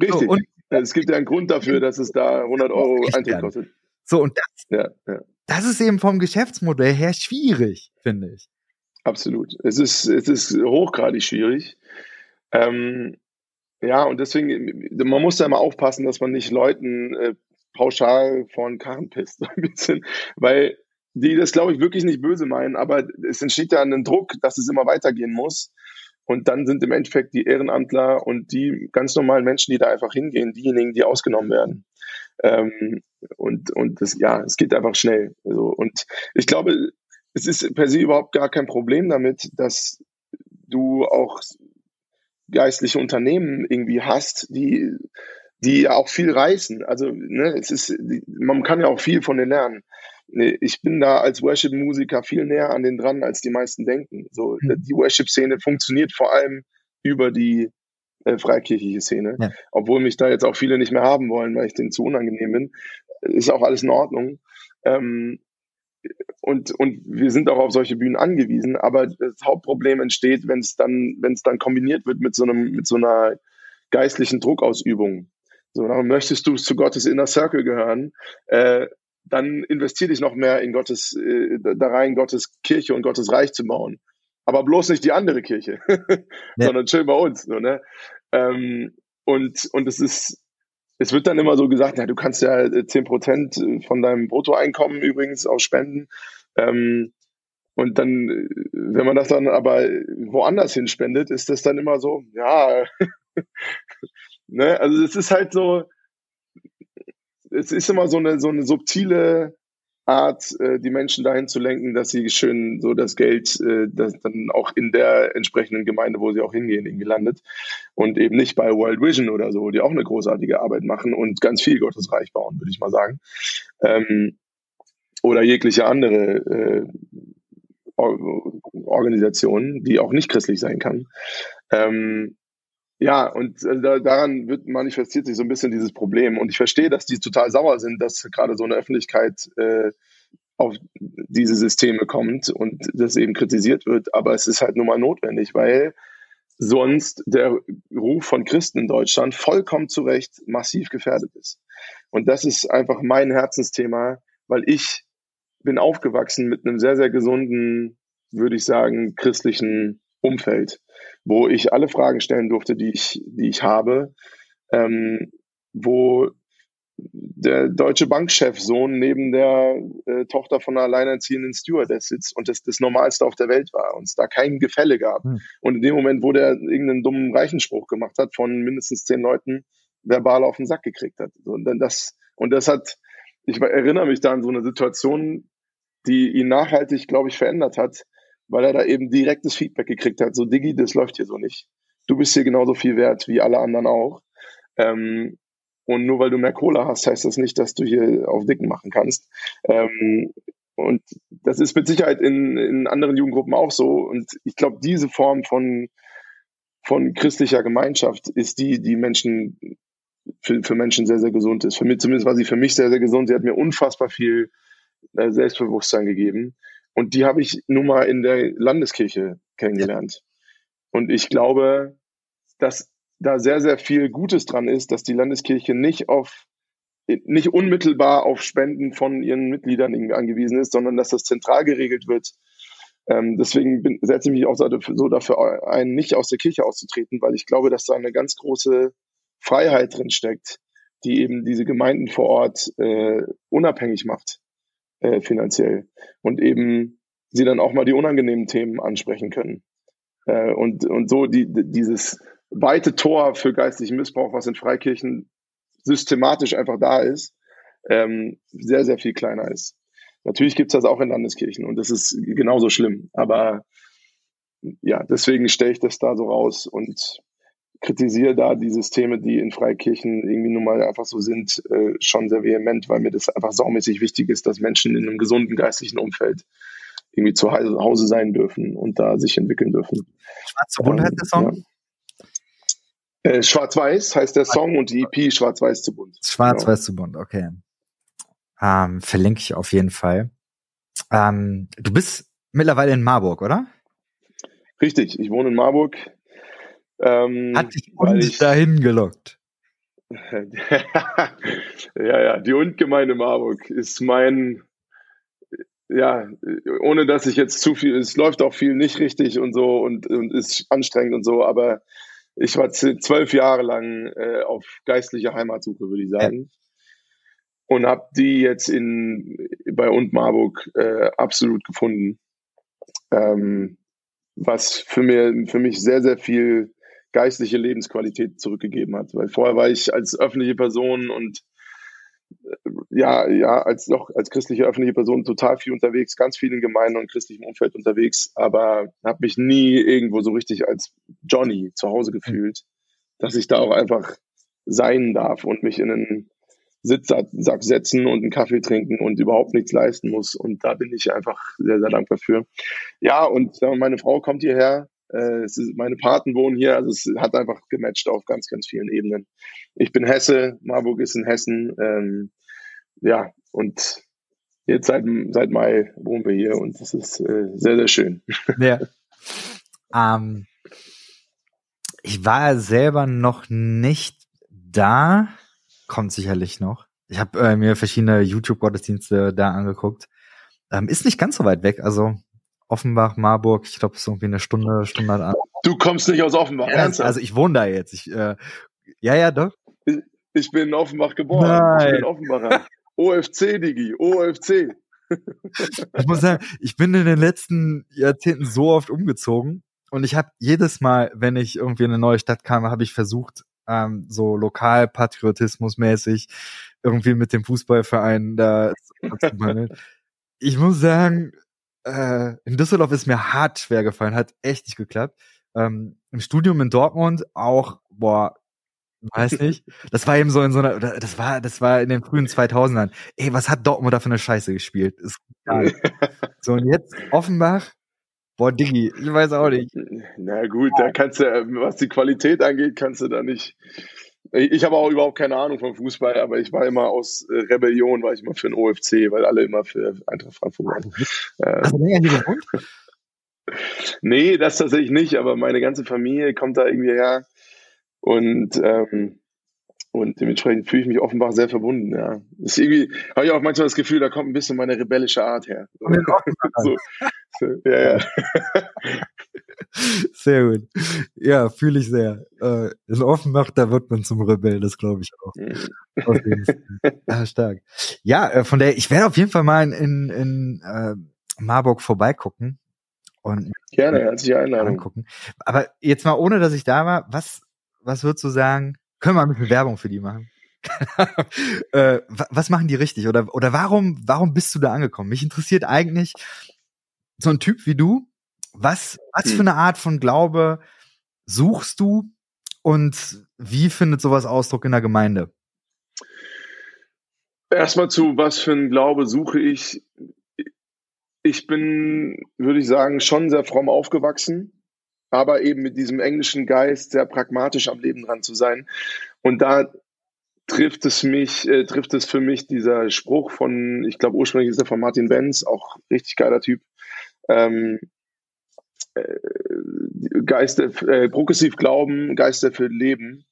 Richtig. So, und es gibt ja einen Grund dafür, dass es da 100 Euro Eintritt kostet. So, und das, ja, ja. das ist eben vom Geschäftsmodell her schwierig, finde ich. Absolut. Es ist, es ist hochgradig schwierig. Ähm, ja, und deswegen, man muss da immer aufpassen, dass man nicht Leuten äh, pauschal von Karren pisst, ein bisschen, weil die das, glaube ich, wirklich nicht böse meinen, aber es entsteht ja ein Druck, dass es immer weitergehen muss. Und dann sind im Endeffekt die Ehrenamtler und die ganz normalen Menschen, die da einfach hingehen, diejenigen, die ausgenommen werden. Ähm, und und das, ja, es geht einfach schnell. Also, und ich glaube, es ist per se überhaupt gar kein Problem damit, dass du auch geistliche Unternehmen irgendwie hast, die, die auch viel reißen. Also, ne, es ist, man kann ja auch viel von denen lernen ich bin da als Worship-Musiker viel näher an den dran, als die meisten denken. So, mhm. die Worship-Szene funktioniert vor allem über die äh, freikirchliche Szene. Ja. Obwohl mich da jetzt auch viele nicht mehr haben wollen, weil ich denen zu unangenehm bin. Ist auch alles in Ordnung. Ähm, und, und wir sind auch auf solche Bühnen angewiesen, aber das Hauptproblem entsteht, wenn es dann, wenn es dann kombiniert wird mit so einem, mit so einer geistlichen Druckausübung. So, möchtest du zu Gottes Inner Circle gehören, äh, dann investiere dich noch mehr in Gottes, äh, da rein, Gottes Kirche und Gottes Reich zu bauen. Aber bloß nicht die andere Kirche, ja. sondern chill bei uns. So, ne? Ähm, und, und es ist, es wird dann immer so gesagt, ja, du kannst ja zehn Prozent von deinem Bruttoeinkommen übrigens auch spenden. Ähm, und dann, wenn man das dann aber woanders hinspendet, ist das dann immer so, ja, ne, also es ist halt so, es ist immer so eine, so eine subtile Art, äh, die Menschen dahin zu lenken, dass sie schön so das Geld äh, das dann auch in der entsprechenden Gemeinde, wo sie auch hingehen, irgendwie landet. Und eben nicht bei World Vision oder so, die auch eine großartige Arbeit machen und ganz viel Gottes Reich bauen, würde ich mal sagen. Ähm, oder jegliche andere äh, Organisationen, die auch nicht christlich sein kann. Ähm, ja, und äh, da, daran wird manifestiert sich so ein bisschen dieses Problem. Und ich verstehe, dass die total sauer sind, dass gerade so eine Öffentlichkeit äh, auf diese Systeme kommt und das eben kritisiert wird. Aber es ist halt nun mal notwendig, weil sonst der Ruf von Christen in Deutschland vollkommen zu Recht massiv gefährdet ist. Und das ist einfach mein Herzensthema, weil ich bin aufgewachsen mit einem sehr, sehr gesunden, würde ich sagen, christlichen Umfeld wo ich alle Fragen stellen durfte, die ich, die ich habe, ähm, wo der deutsche Bankchefsohn neben der äh, Tochter von einer alleinerziehenden Stewardess sitzt und das das Normalste auf der Welt war und es da kein Gefälle gab. Hm. Und in dem Moment, wo der irgendeinen dummen Reichenspruch gemacht hat, von mindestens zehn Leuten verbal auf den Sack gekriegt hat. Und dann das, und das hat, ich erinnere mich da an so eine Situation, die ihn nachhaltig, glaube ich, verändert hat, weil er da eben direktes Feedback gekriegt hat. So, Diggi, das läuft hier so nicht. Du bist hier genauso viel wert wie alle anderen auch. Ähm, und nur weil du mehr Cola hast, heißt das nicht, dass du hier auf Dicken machen kannst. Ähm, und das ist mit Sicherheit in, in anderen Jugendgruppen auch so. Und ich glaube, diese Form von, von christlicher Gemeinschaft ist die, die Menschen für, für Menschen sehr, sehr gesund ist. Für mich, zumindest war sie für mich sehr, sehr gesund. Sie hat mir unfassbar viel äh, Selbstbewusstsein gegeben. Und die habe ich nun mal in der Landeskirche kennengelernt. Und ich glaube, dass da sehr, sehr viel Gutes dran ist, dass die Landeskirche nicht auf nicht unmittelbar auf Spenden von ihren Mitgliedern angewiesen ist, sondern dass das zentral geregelt wird. Ähm, deswegen bin, setze ich mich auch so dafür ein, nicht aus der Kirche auszutreten, weil ich glaube, dass da eine ganz große Freiheit drin steckt, die eben diese Gemeinden vor Ort äh, unabhängig macht äh, finanziell und eben sie dann auch mal die unangenehmen Themen ansprechen können. Äh, und, und so die, dieses weite Tor für geistlichen Missbrauch, was in Freikirchen systematisch einfach da ist, ähm, sehr, sehr viel kleiner ist. Natürlich gibt's das auch in Landeskirchen und das ist genauso schlimm. Aber ja, deswegen stelle ich das da so raus und kritisiere da die Systeme, die in Freikirchen irgendwie nun mal einfach so sind, äh, schon sehr vehement, weil mir das einfach saumäßig wichtig ist, dass Menschen in einem gesunden geistlichen Umfeld irgendwie zu Hause sein dürfen und da sich entwickeln dürfen. Schwarze Bund heißt der Song? Ja. Äh, Schwarz-Weiß heißt der Song und die EP Schwarz-Weiß zu bunt. Schwarz-Weiß zu bunt, okay. Ähm, verlinke ich auf jeden Fall. Ähm, du bist mittlerweile in Marburg, oder? Richtig, ich wohne in Marburg. Ähm, Hat dich und ich, dahin gelockt. ja, ja, die Undgemeinde Marburg ist mein, ja, ohne dass ich jetzt zu viel, es läuft auch viel nicht richtig und so und, und ist anstrengend und so, aber ich war zwölf Jahre lang äh, auf geistlicher Heimatsuche, würde ich sagen. Ja. Und habe die jetzt in bei und Marburg äh, absolut gefunden. Ähm, was für, mir, für mich sehr, sehr viel geistliche Lebensqualität zurückgegeben hat. Weil vorher war ich als öffentliche Person und äh, ja, ja, als doch als christliche öffentliche Person total viel unterwegs, ganz viel in Gemeinden und christlichem Umfeld unterwegs, aber habe mich nie irgendwo so richtig als Johnny zu Hause gefühlt, dass ich da auch einfach sein darf und mich in einen Sitzsack setzen und einen Kaffee trinken und überhaupt nichts leisten muss. Und da bin ich einfach sehr, sehr dankbar für. Ja, und meine Frau kommt hierher äh, es ist, meine Paten wohnen hier, also es hat einfach gematcht auf ganz, ganz vielen Ebenen. Ich bin Hesse, Marburg ist in Hessen. Ähm, ja, und jetzt seit, seit Mai wohnen wir hier und das ist äh, sehr, sehr schön. Ja. ähm, ich war selber noch nicht da, kommt sicherlich noch. Ich habe äh, mir verschiedene YouTube-Gottesdienste da angeguckt. Ähm, ist nicht ganz so weit weg, also Offenbach, Marburg, ich glaube, es ist irgendwie eine Stunde, Stunde an. Du kommst nicht aus Offenbach, ja, Also ich wohne da jetzt. Ich, äh, ja, ja, doch. Ich, bin in Offenbach geboren. Nein. Ich bin Offenbacher. OFC, Digi, OFC. ich muss sagen, ich bin in den letzten Jahrzehnten so oft umgezogen und ich habe jedes Mal, wenn ich irgendwie in eine neue Stadt kam, habe ich versucht, ähm, so Lokalpatriotismus mäßig irgendwie mit dem Fußballverein da zu Ich muss sagen, äh, in Düsseldorf ist mir hart schwer gefallen, hat echt nicht geklappt. Ähm, Im Studium in Dortmund auch, boah, weiß nicht. Das war eben so in so einer, das war, das war in den frühen 2000ern. Ey, was hat Dortmund da für eine Scheiße gespielt? Ist geil. so, und jetzt Offenbach, boah, Diggi, ich weiß auch nicht. Na gut, da kannst du, was die Qualität angeht, kannst du da nicht, ich habe auch überhaupt keine Ahnung vom Fußball, aber ich war immer aus äh, Rebellion, war ich immer für den OFC, weil alle immer für Eintracht Frankfurt waren. Äh, Hast hier gewohnt? nee, das tatsächlich nicht, aber meine ganze Familie kommt da irgendwie her und ähm, und dementsprechend fühle ich mich offenbar sehr verbunden, ja. ist irgendwie, habe ich auch manchmal das Gefühl, da kommt ein bisschen meine rebellische Art her. so, ja, ja. Sehr gut. Ja, fühle ich sehr. Äh, in Offenbach, da wird man zum Rebell, das glaube ich auch. ja, stark. Ja, äh, von der, ich werde auf jeden Fall mal in, in, in äh, Marburg vorbeigucken. Und Gerne, herzliche Einladung. Angucken. Aber jetzt mal, ohne dass ich da war, was, was würdest du sagen, können wir ein bisschen Werbung für die machen? äh, was machen die richtig? Oder, oder warum, warum bist du da angekommen? Mich interessiert eigentlich so ein Typ wie du, Was, was hm. für eine Art von Glaube suchst du und wie findet sowas Ausdruck in der Gemeinde? Erstmal zu, was für ein Glaube suche ich? Ich bin, würde ich sagen, schon sehr fromm aufgewachsen, aber eben mit diesem englischen Geist sehr pragmatisch am Leben dran zu sein. Und da trifft es mich, äh, trifft es für mich dieser Spruch von, ich glaube ursprünglich ist er von Martin Benz, auch richtig geiler Typ. Ähm, äh, Geister, äh, progressiv glauben, Geister für Leben,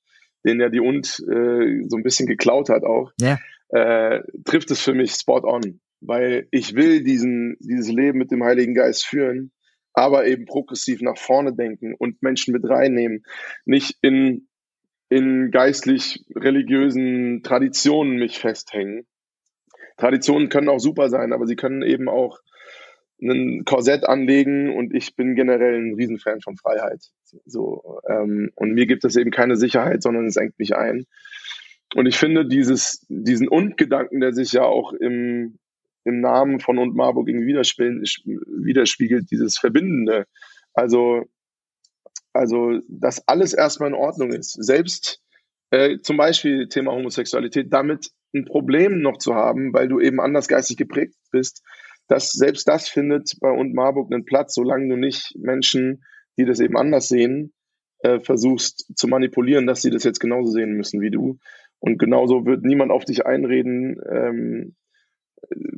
den ja die und äh, so ein bisschen geklaut hat auch. Ja äh, trifft es für mich spot on, weil ich will diesen, dieses Leben mit dem Heiligen Geist führen, aber eben progressiv nach vorne denken und Menschen mit reinnehmen, nicht in, in geistlich religiösen Traditionen mich festhängen. Traditionen können auch super sein, aber sie können eben auch ein Korsett anlegen und ich bin generell ein Riesenfan von Freiheit. So, ähm, und mir gibt es eben keine Sicherheit, sondern es engt mich ein. Und ich finde dieses, diesen Und-Gedanken, der sich ja auch im, im Namen von und Marburg irgendwie widerspiegelt, dieses Verbindende. Also, also, dass alles erstmal in Ordnung ist. Selbst äh, zum Beispiel Thema Homosexualität, damit ein Problem noch zu haben, weil du eben anders geistig geprägt bist, dass selbst das findet bei und Marburg einen Platz, solange du nicht Menschen, die das eben anders sehen, äh, versuchst zu manipulieren, dass sie das jetzt genauso sehen müssen wie du. Und genauso wird niemand auf dich einreden, ähm,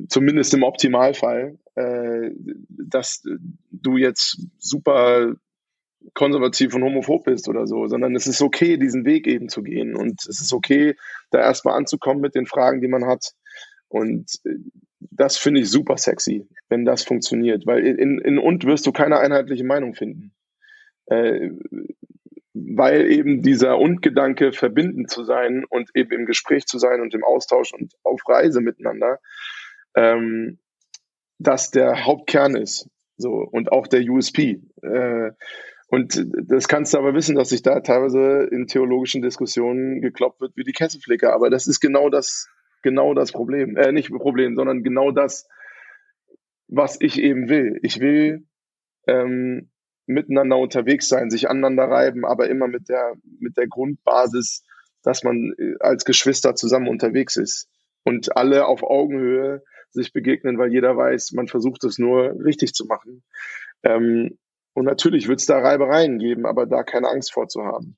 zumindest im Optimalfall, äh, dass du jetzt super konservativ und homophob bist oder so, sondern es ist okay, diesen Weg eben zu gehen und es ist okay, da erstmal anzukommen mit den Fragen, die man hat. Und äh, das finde ich super sexy, wenn das funktioniert, weil in, in und wirst du keine einheitliche Meinung finden. Äh, weil eben dieser Und-Gedanke verbindend zu sein und eben im Gespräch zu sein und im Austausch und auf Reise miteinander, ähm, das der Hauptkern ist. So, und auch der USP. Äh, und das kannst du aber wissen, dass sich da teilweise in theologischen Diskussionen gekloppt wird wie die Kesselflicker. Aber das ist genau das, genau das Problem. Äh, nicht Problem, sondern genau das, was ich eben will. Ich will ähm, miteinander unterwegs sein, sich aneinander reiben, aber immer mit der, mit der Grundbasis, dass man äh, als Geschwister zusammen unterwegs ist und alle auf Augenhöhe sich begegnen, weil jeder weiß, man versucht es nur richtig zu machen. Ähm, und natürlich wird es da Reibereien geben, aber da keine Angst vorzuhaben.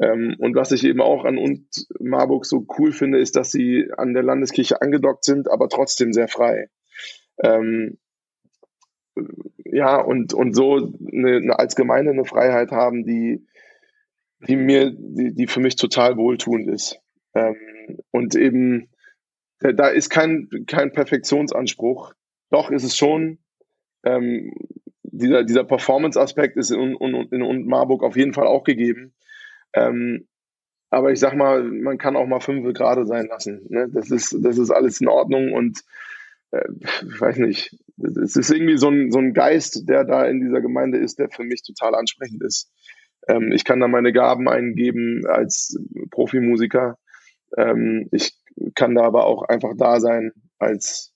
Ähm, und was ich eben auch an und Marburg so cool finde, ist, dass sie an der Landeskirche angedockt sind, aber trotzdem sehr frei. Ähm, ja, und, und so eine, eine, als Gemeinde eine Freiheit haben, die, die mir, die, die für mich total wohltuend ist. Ähm, und eben, da, ist kein, kein Perfektionsanspruch. Doch ist es schon, ähm, dieser, dieser Performance-Aspekt ist in, in, in, in Marburg auf jeden Fall auch gegeben. Ähm, aber ich sag mal, man kann auch mal fünf Grade sein lassen. Ne? Das ist, das ist alles in Ordnung und äh, ich weiß nicht, es ist irgendwie so ein, so ein Geist, der da in dieser Gemeinde ist, der für mich total ansprechend ist. Ähm, ich kann da meine Gaben eingeben als Profimusiker. Ähm, ich kann da aber auch einfach da sein als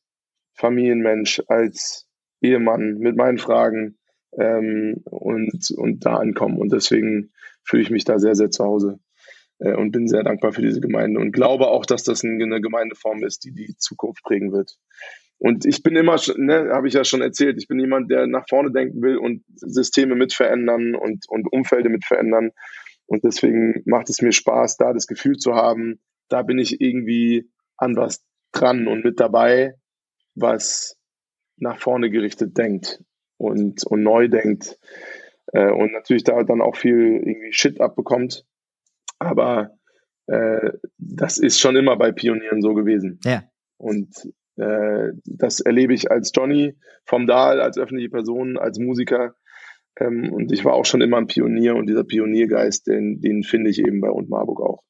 Familienmensch, als Ehemann mit meinen Fragen ähm, und, und da ankommen. Und deswegen fühle ich mich da sehr, sehr zu Hause äh, und bin sehr dankbar für diese Gemeinde und glaube auch, dass das eine Gemeindeform ist, die die Zukunft prägen wird. Und ich bin immer, ne, habe ich ja schon erzählt, ich bin jemand, der nach vorne denken will und Systeme mit verändern und, und Umfelder mit verändern. Und deswegen macht es mir Spaß, da das Gefühl zu haben, da bin ich irgendwie an was dran und mit dabei, was nach vorne gerichtet denkt und, und neu denkt äh, und natürlich da dann auch viel irgendwie Shit abbekommt. Aber äh, das ist schon immer bei Pionieren so gewesen. Ja. Und äh, das erlebe ich als Johnny vom Dahl, als öffentliche Person, als Musiker. Ähm, und ich war auch schon immer ein Pionier und dieser Pioniergeist, den, den finde ich eben bei Und Marburg auch.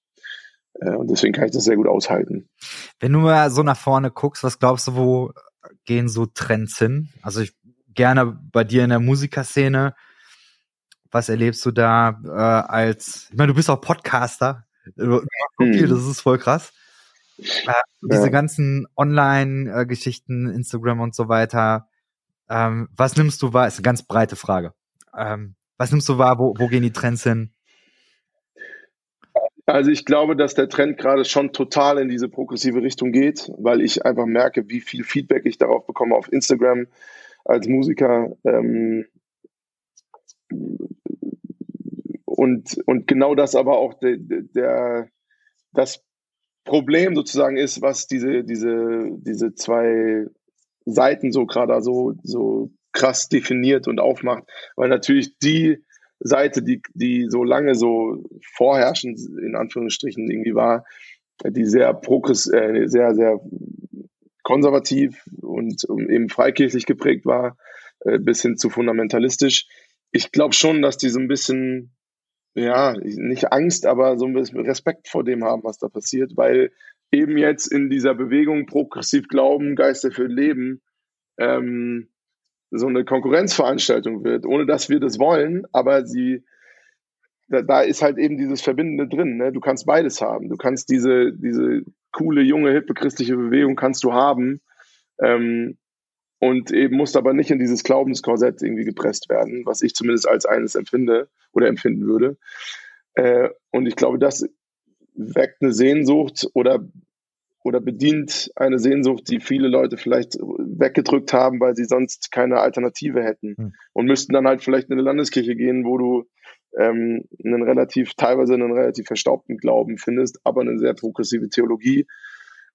Äh, und deswegen kann ich das sehr gut aushalten. Wenn du mal so nach vorne guckst, was glaubst du, wo gehen so Trends hin? Also ich gerne bei dir in der Musikerszene. Was erlebst du da äh, als, ich meine, du bist auch Podcaster. Hm. Das ist voll krass. Äh, diese ganzen Online-Geschichten, Instagram und so weiter, Ähm, was nimmst du wahr? Ist eine ganz breite Frage. Ähm, was nimmst du wahr? Wo, wo gehen die Trends hin? Also ich glaube, dass der Trend gerade schon total in diese progressive Richtung geht, weil ich einfach merke, wie viel Feedback ich darauf bekomme auf Instagram als Musiker. Ähm, und, und genau das aber auch der, der, das Problem sozusagen ist, was diese, diese, diese zwei Seiten so gerade so, so krass definiert und aufmacht, weil natürlich die Seite, die, die so lange so vorherrschend in Anführungsstrichen irgendwie war, die sehr progress, äh, sehr, sehr konservativ und eben freikirchlich geprägt war, äh, bis hin zu fundamentalistisch. Ich glaube schon, dass die so ein bisschen, ja, nicht Angst, aber so ein bisschen Respekt vor dem haben, was da passiert, weil eben jetzt in dieser Bewegung progressiv Glauben, Geister für Leben, ähm, so eine Konkurrenzveranstaltung wird, ohne dass wir das wollen, aber sie, da, da ist halt eben dieses Verbindende drin. Ne? Du kannst beides haben. Du kannst diese, diese coole, junge, hippe christliche Bewegung kannst du haben ähm, und eben musst aber nicht in dieses Glaubenskorsett irgendwie gepresst werden, was ich zumindest als eines empfinde oder empfinden würde. Äh, und ich glaube, das weckt eine Sehnsucht oder oder bedient eine Sehnsucht, die viele Leute vielleicht weggedrückt haben, weil sie sonst keine Alternative hätten hm. und müssten dann halt vielleicht in eine Landeskirche gehen, wo du ähm, einen relativ, teilweise einen relativ verstaubten Glauben findest, aber eine sehr progressive Theologie.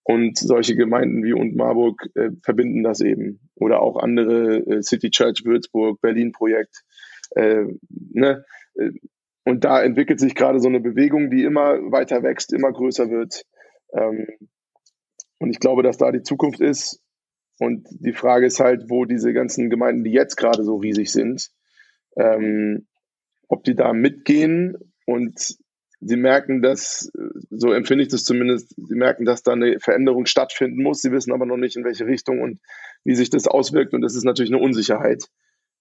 Und solche Gemeinden wie und Marburg äh, verbinden das eben. Oder auch andere äh, City Church Würzburg, Berlin-Projekt. Äh, ne? Äh, und da entwickelt sich gerade so eine Bewegung, die immer weiter wächst, immer größer wird. Ähm, und ich glaube, dass da die Zukunft ist. Und die Frage ist halt, wo diese ganzen Gemeinden, die jetzt gerade so riesig sind, ähm, ob die da mitgehen und sie merken, dass, so empfinde ich das zumindest, sie merken, dass da eine Veränderung stattfinden muss. Sie wissen aber noch nicht, in welche Richtung und wie sich das auswirkt. Und das ist natürlich eine Unsicherheit,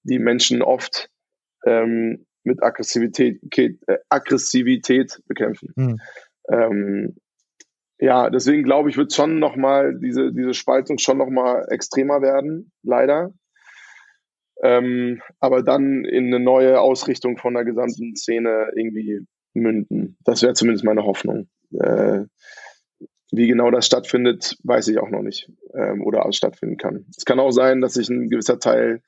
die Menschen oft ähm, mit Aggressivität, äh, Aggressivität bekämpfen. Mhm. Ähm, ja, deswegen glaube ich, wird schon nochmal diese, diese Spaltung schon nochmal extremer werden, leider. Ähm, aber dann in eine neue Ausrichtung von der gesamten Szene irgendwie münden. Das wäre zumindest meine Hoffnung. Äh, wie genau das stattfindet, weiß ich auch noch nicht ähm, oder auch stattfinden kann. Es kann auch sein, dass sich ein gewisser Teil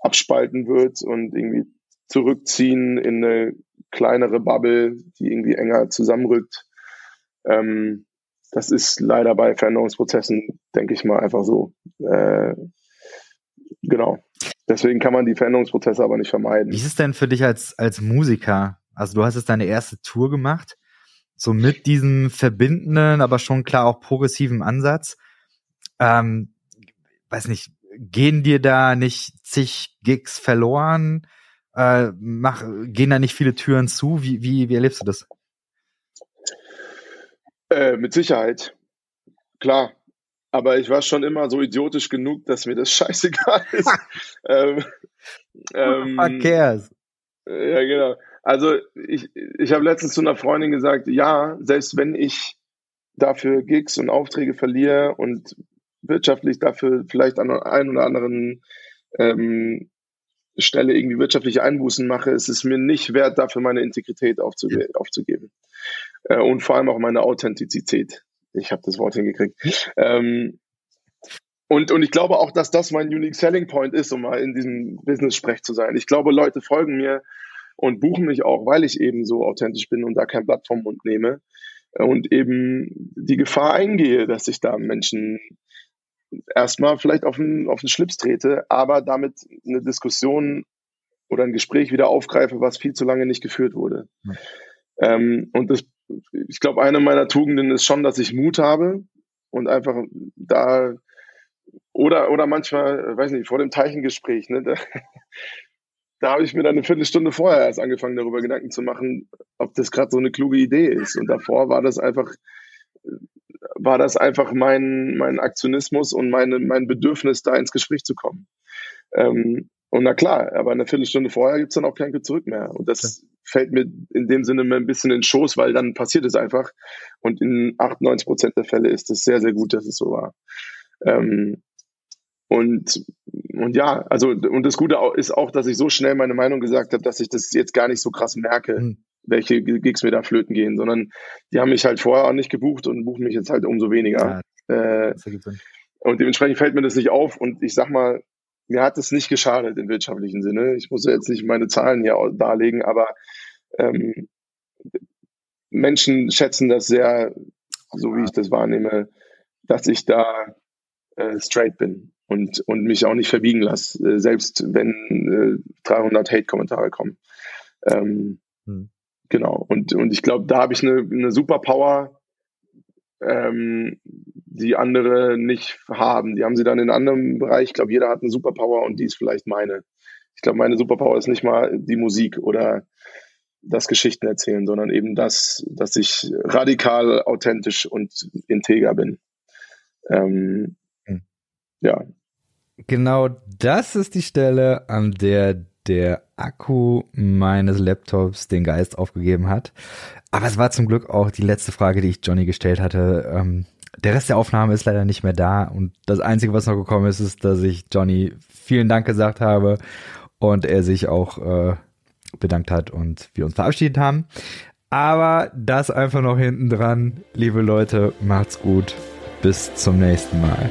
abspalten wird und irgendwie zurückziehen in eine kleinere Bubble, die irgendwie enger zusammenrückt. Ähm, das ist leider bei Veränderungsprozessen, denke ich mal, einfach so. Äh, genau. Deswegen kann man die Veränderungsprozesse aber nicht vermeiden. Wie ist es denn für dich als, als Musiker? Also du hast jetzt deine erste Tour gemacht, so mit diesem verbindenden, aber schon klar auch progressiven Ansatz. Ähm, weiß nicht, gehen dir da nicht zig Gigs verloren? Äh, mach, gehen da nicht viele Türen zu? Wie, wie, wie erlebst du das? Äh, mit Sicherheit. Klar. Aber ich war schon immer so idiotisch genug, dass mir das scheißegal ist. ähm, ähm, Who cares? Ja, genau. Also ich, ich habe letztens zu einer Freundin gesagt, ja, selbst wenn ich dafür Gigs und Aufträge verliere und wirtschaftlich dafür vielleicht an der einen oder anderen ähm, Stelle irgendwie wirtschaftliche Einbußen mache, ist es mir nicht wert, dafür meine Integrität aufzuge aufzugeben. Äh, und vor allem auch meine Authentizität. Ich habe das Wort hingekriegt. Ähm, und, und ich glaube auch, dass das mein Unique Selling Point ist, um mal in diesem Business-Sprech zu sein. Ich glaube, Leute folgen mir und buchen mich auch, weil ich eben so authentisch bin und da kein Blatt vom Mund nehme und eben die Gefahr eingehe, dass ich da Menschen erstmal vielleicht auf den, auf den Schlips trete, aber damit eine Diskussion oder ein Gespräch wieder aufgreife, was viel zu lange nicht geführt wurde. Mhm. Ähm, und das ich glaube, eine meiner Tugenden ist schon, dass ich Mut habe und einfach da oder oder manchmal, weiß nicht, vor dem Teichengespräch, ne, da, da habe ich mir dann eine Viertelstunde vorher erst angefangen, darüber Gedanken zu machen, ob das gerade so eine kluge Idee ist. Und davor war das einfach, war das einfach mein, mein Aktionismus und meine, mein Bedürfnis, da ins Gespräch zu kommen. Ähm, und na klar, aber eine Viertelstunde vorher gibt's dann auch kein Zurück mehr. Und das fällt mir in dem Sinne ein bisschen in den Schoß, weil dann passiert es einfach. Und in 98 Prozent der Fälle ist es sehr, sehr gut, dass es so war. Ähm, und und ja, also und das Gute ist auch, dass ich so schnell meine Meinung gesagt habe, dass ich das jetzt gar nicht so krass merke, mhm. welche Gigs mir da flöten gehen, sondern die haben mich halt vorher auch nicht gebucht und buchen mich jetzt halt umso weniger. Ja, äh, und dementsprechend fällt mir das nicht auf und ich sag mal, mir hat es nicht geschadet im wirtschaftlichen Sinne. Ich muss jetzt nicht meine Zahlen hier darlegen, aber ähm, Menschen schätzen das sehr, so wie ich das wahrnehme, dass ich da äh, straight bin und, und mich auch nicht verbiegen lasse, äh, selbst wenn äh, 300 Hate-Kommentare kommen. Ähm, hm. Genau. Und, und ich glaube, da habe ich eine, eine super Power, ähm, die andere nicht haben. Die haben sie dann in einem anderen Bereich. Ich glaube, jeder hat eine Superpower und die ist vielleicht meine. Ich glaube, meine Superpower ist nicht mal die Musik oder das Geschichten erzählen, sondern eben das, dass ich radikal authentisch und integer bin. Ähm, hm. Ja. Genau das ist die Stelle, an der der Akku meines Laptops den Geist aufgegeben hat. Aber es war zum Glück auch die letzte Frage, die ich Johnny gestellt hatte. Ähm, der Rest der Aufnahme ist leider nicht mehr da und das Einzige, was noch gekommen ist, ist, dass ich Johnny vielen Dank gesagt habe und er sich auch äh, bedankt hat und wir uns verabschiedet haben. Aber das einfach noch hinten dran. Liebe Leute, macht's gut. Bis zum nächsten Mal.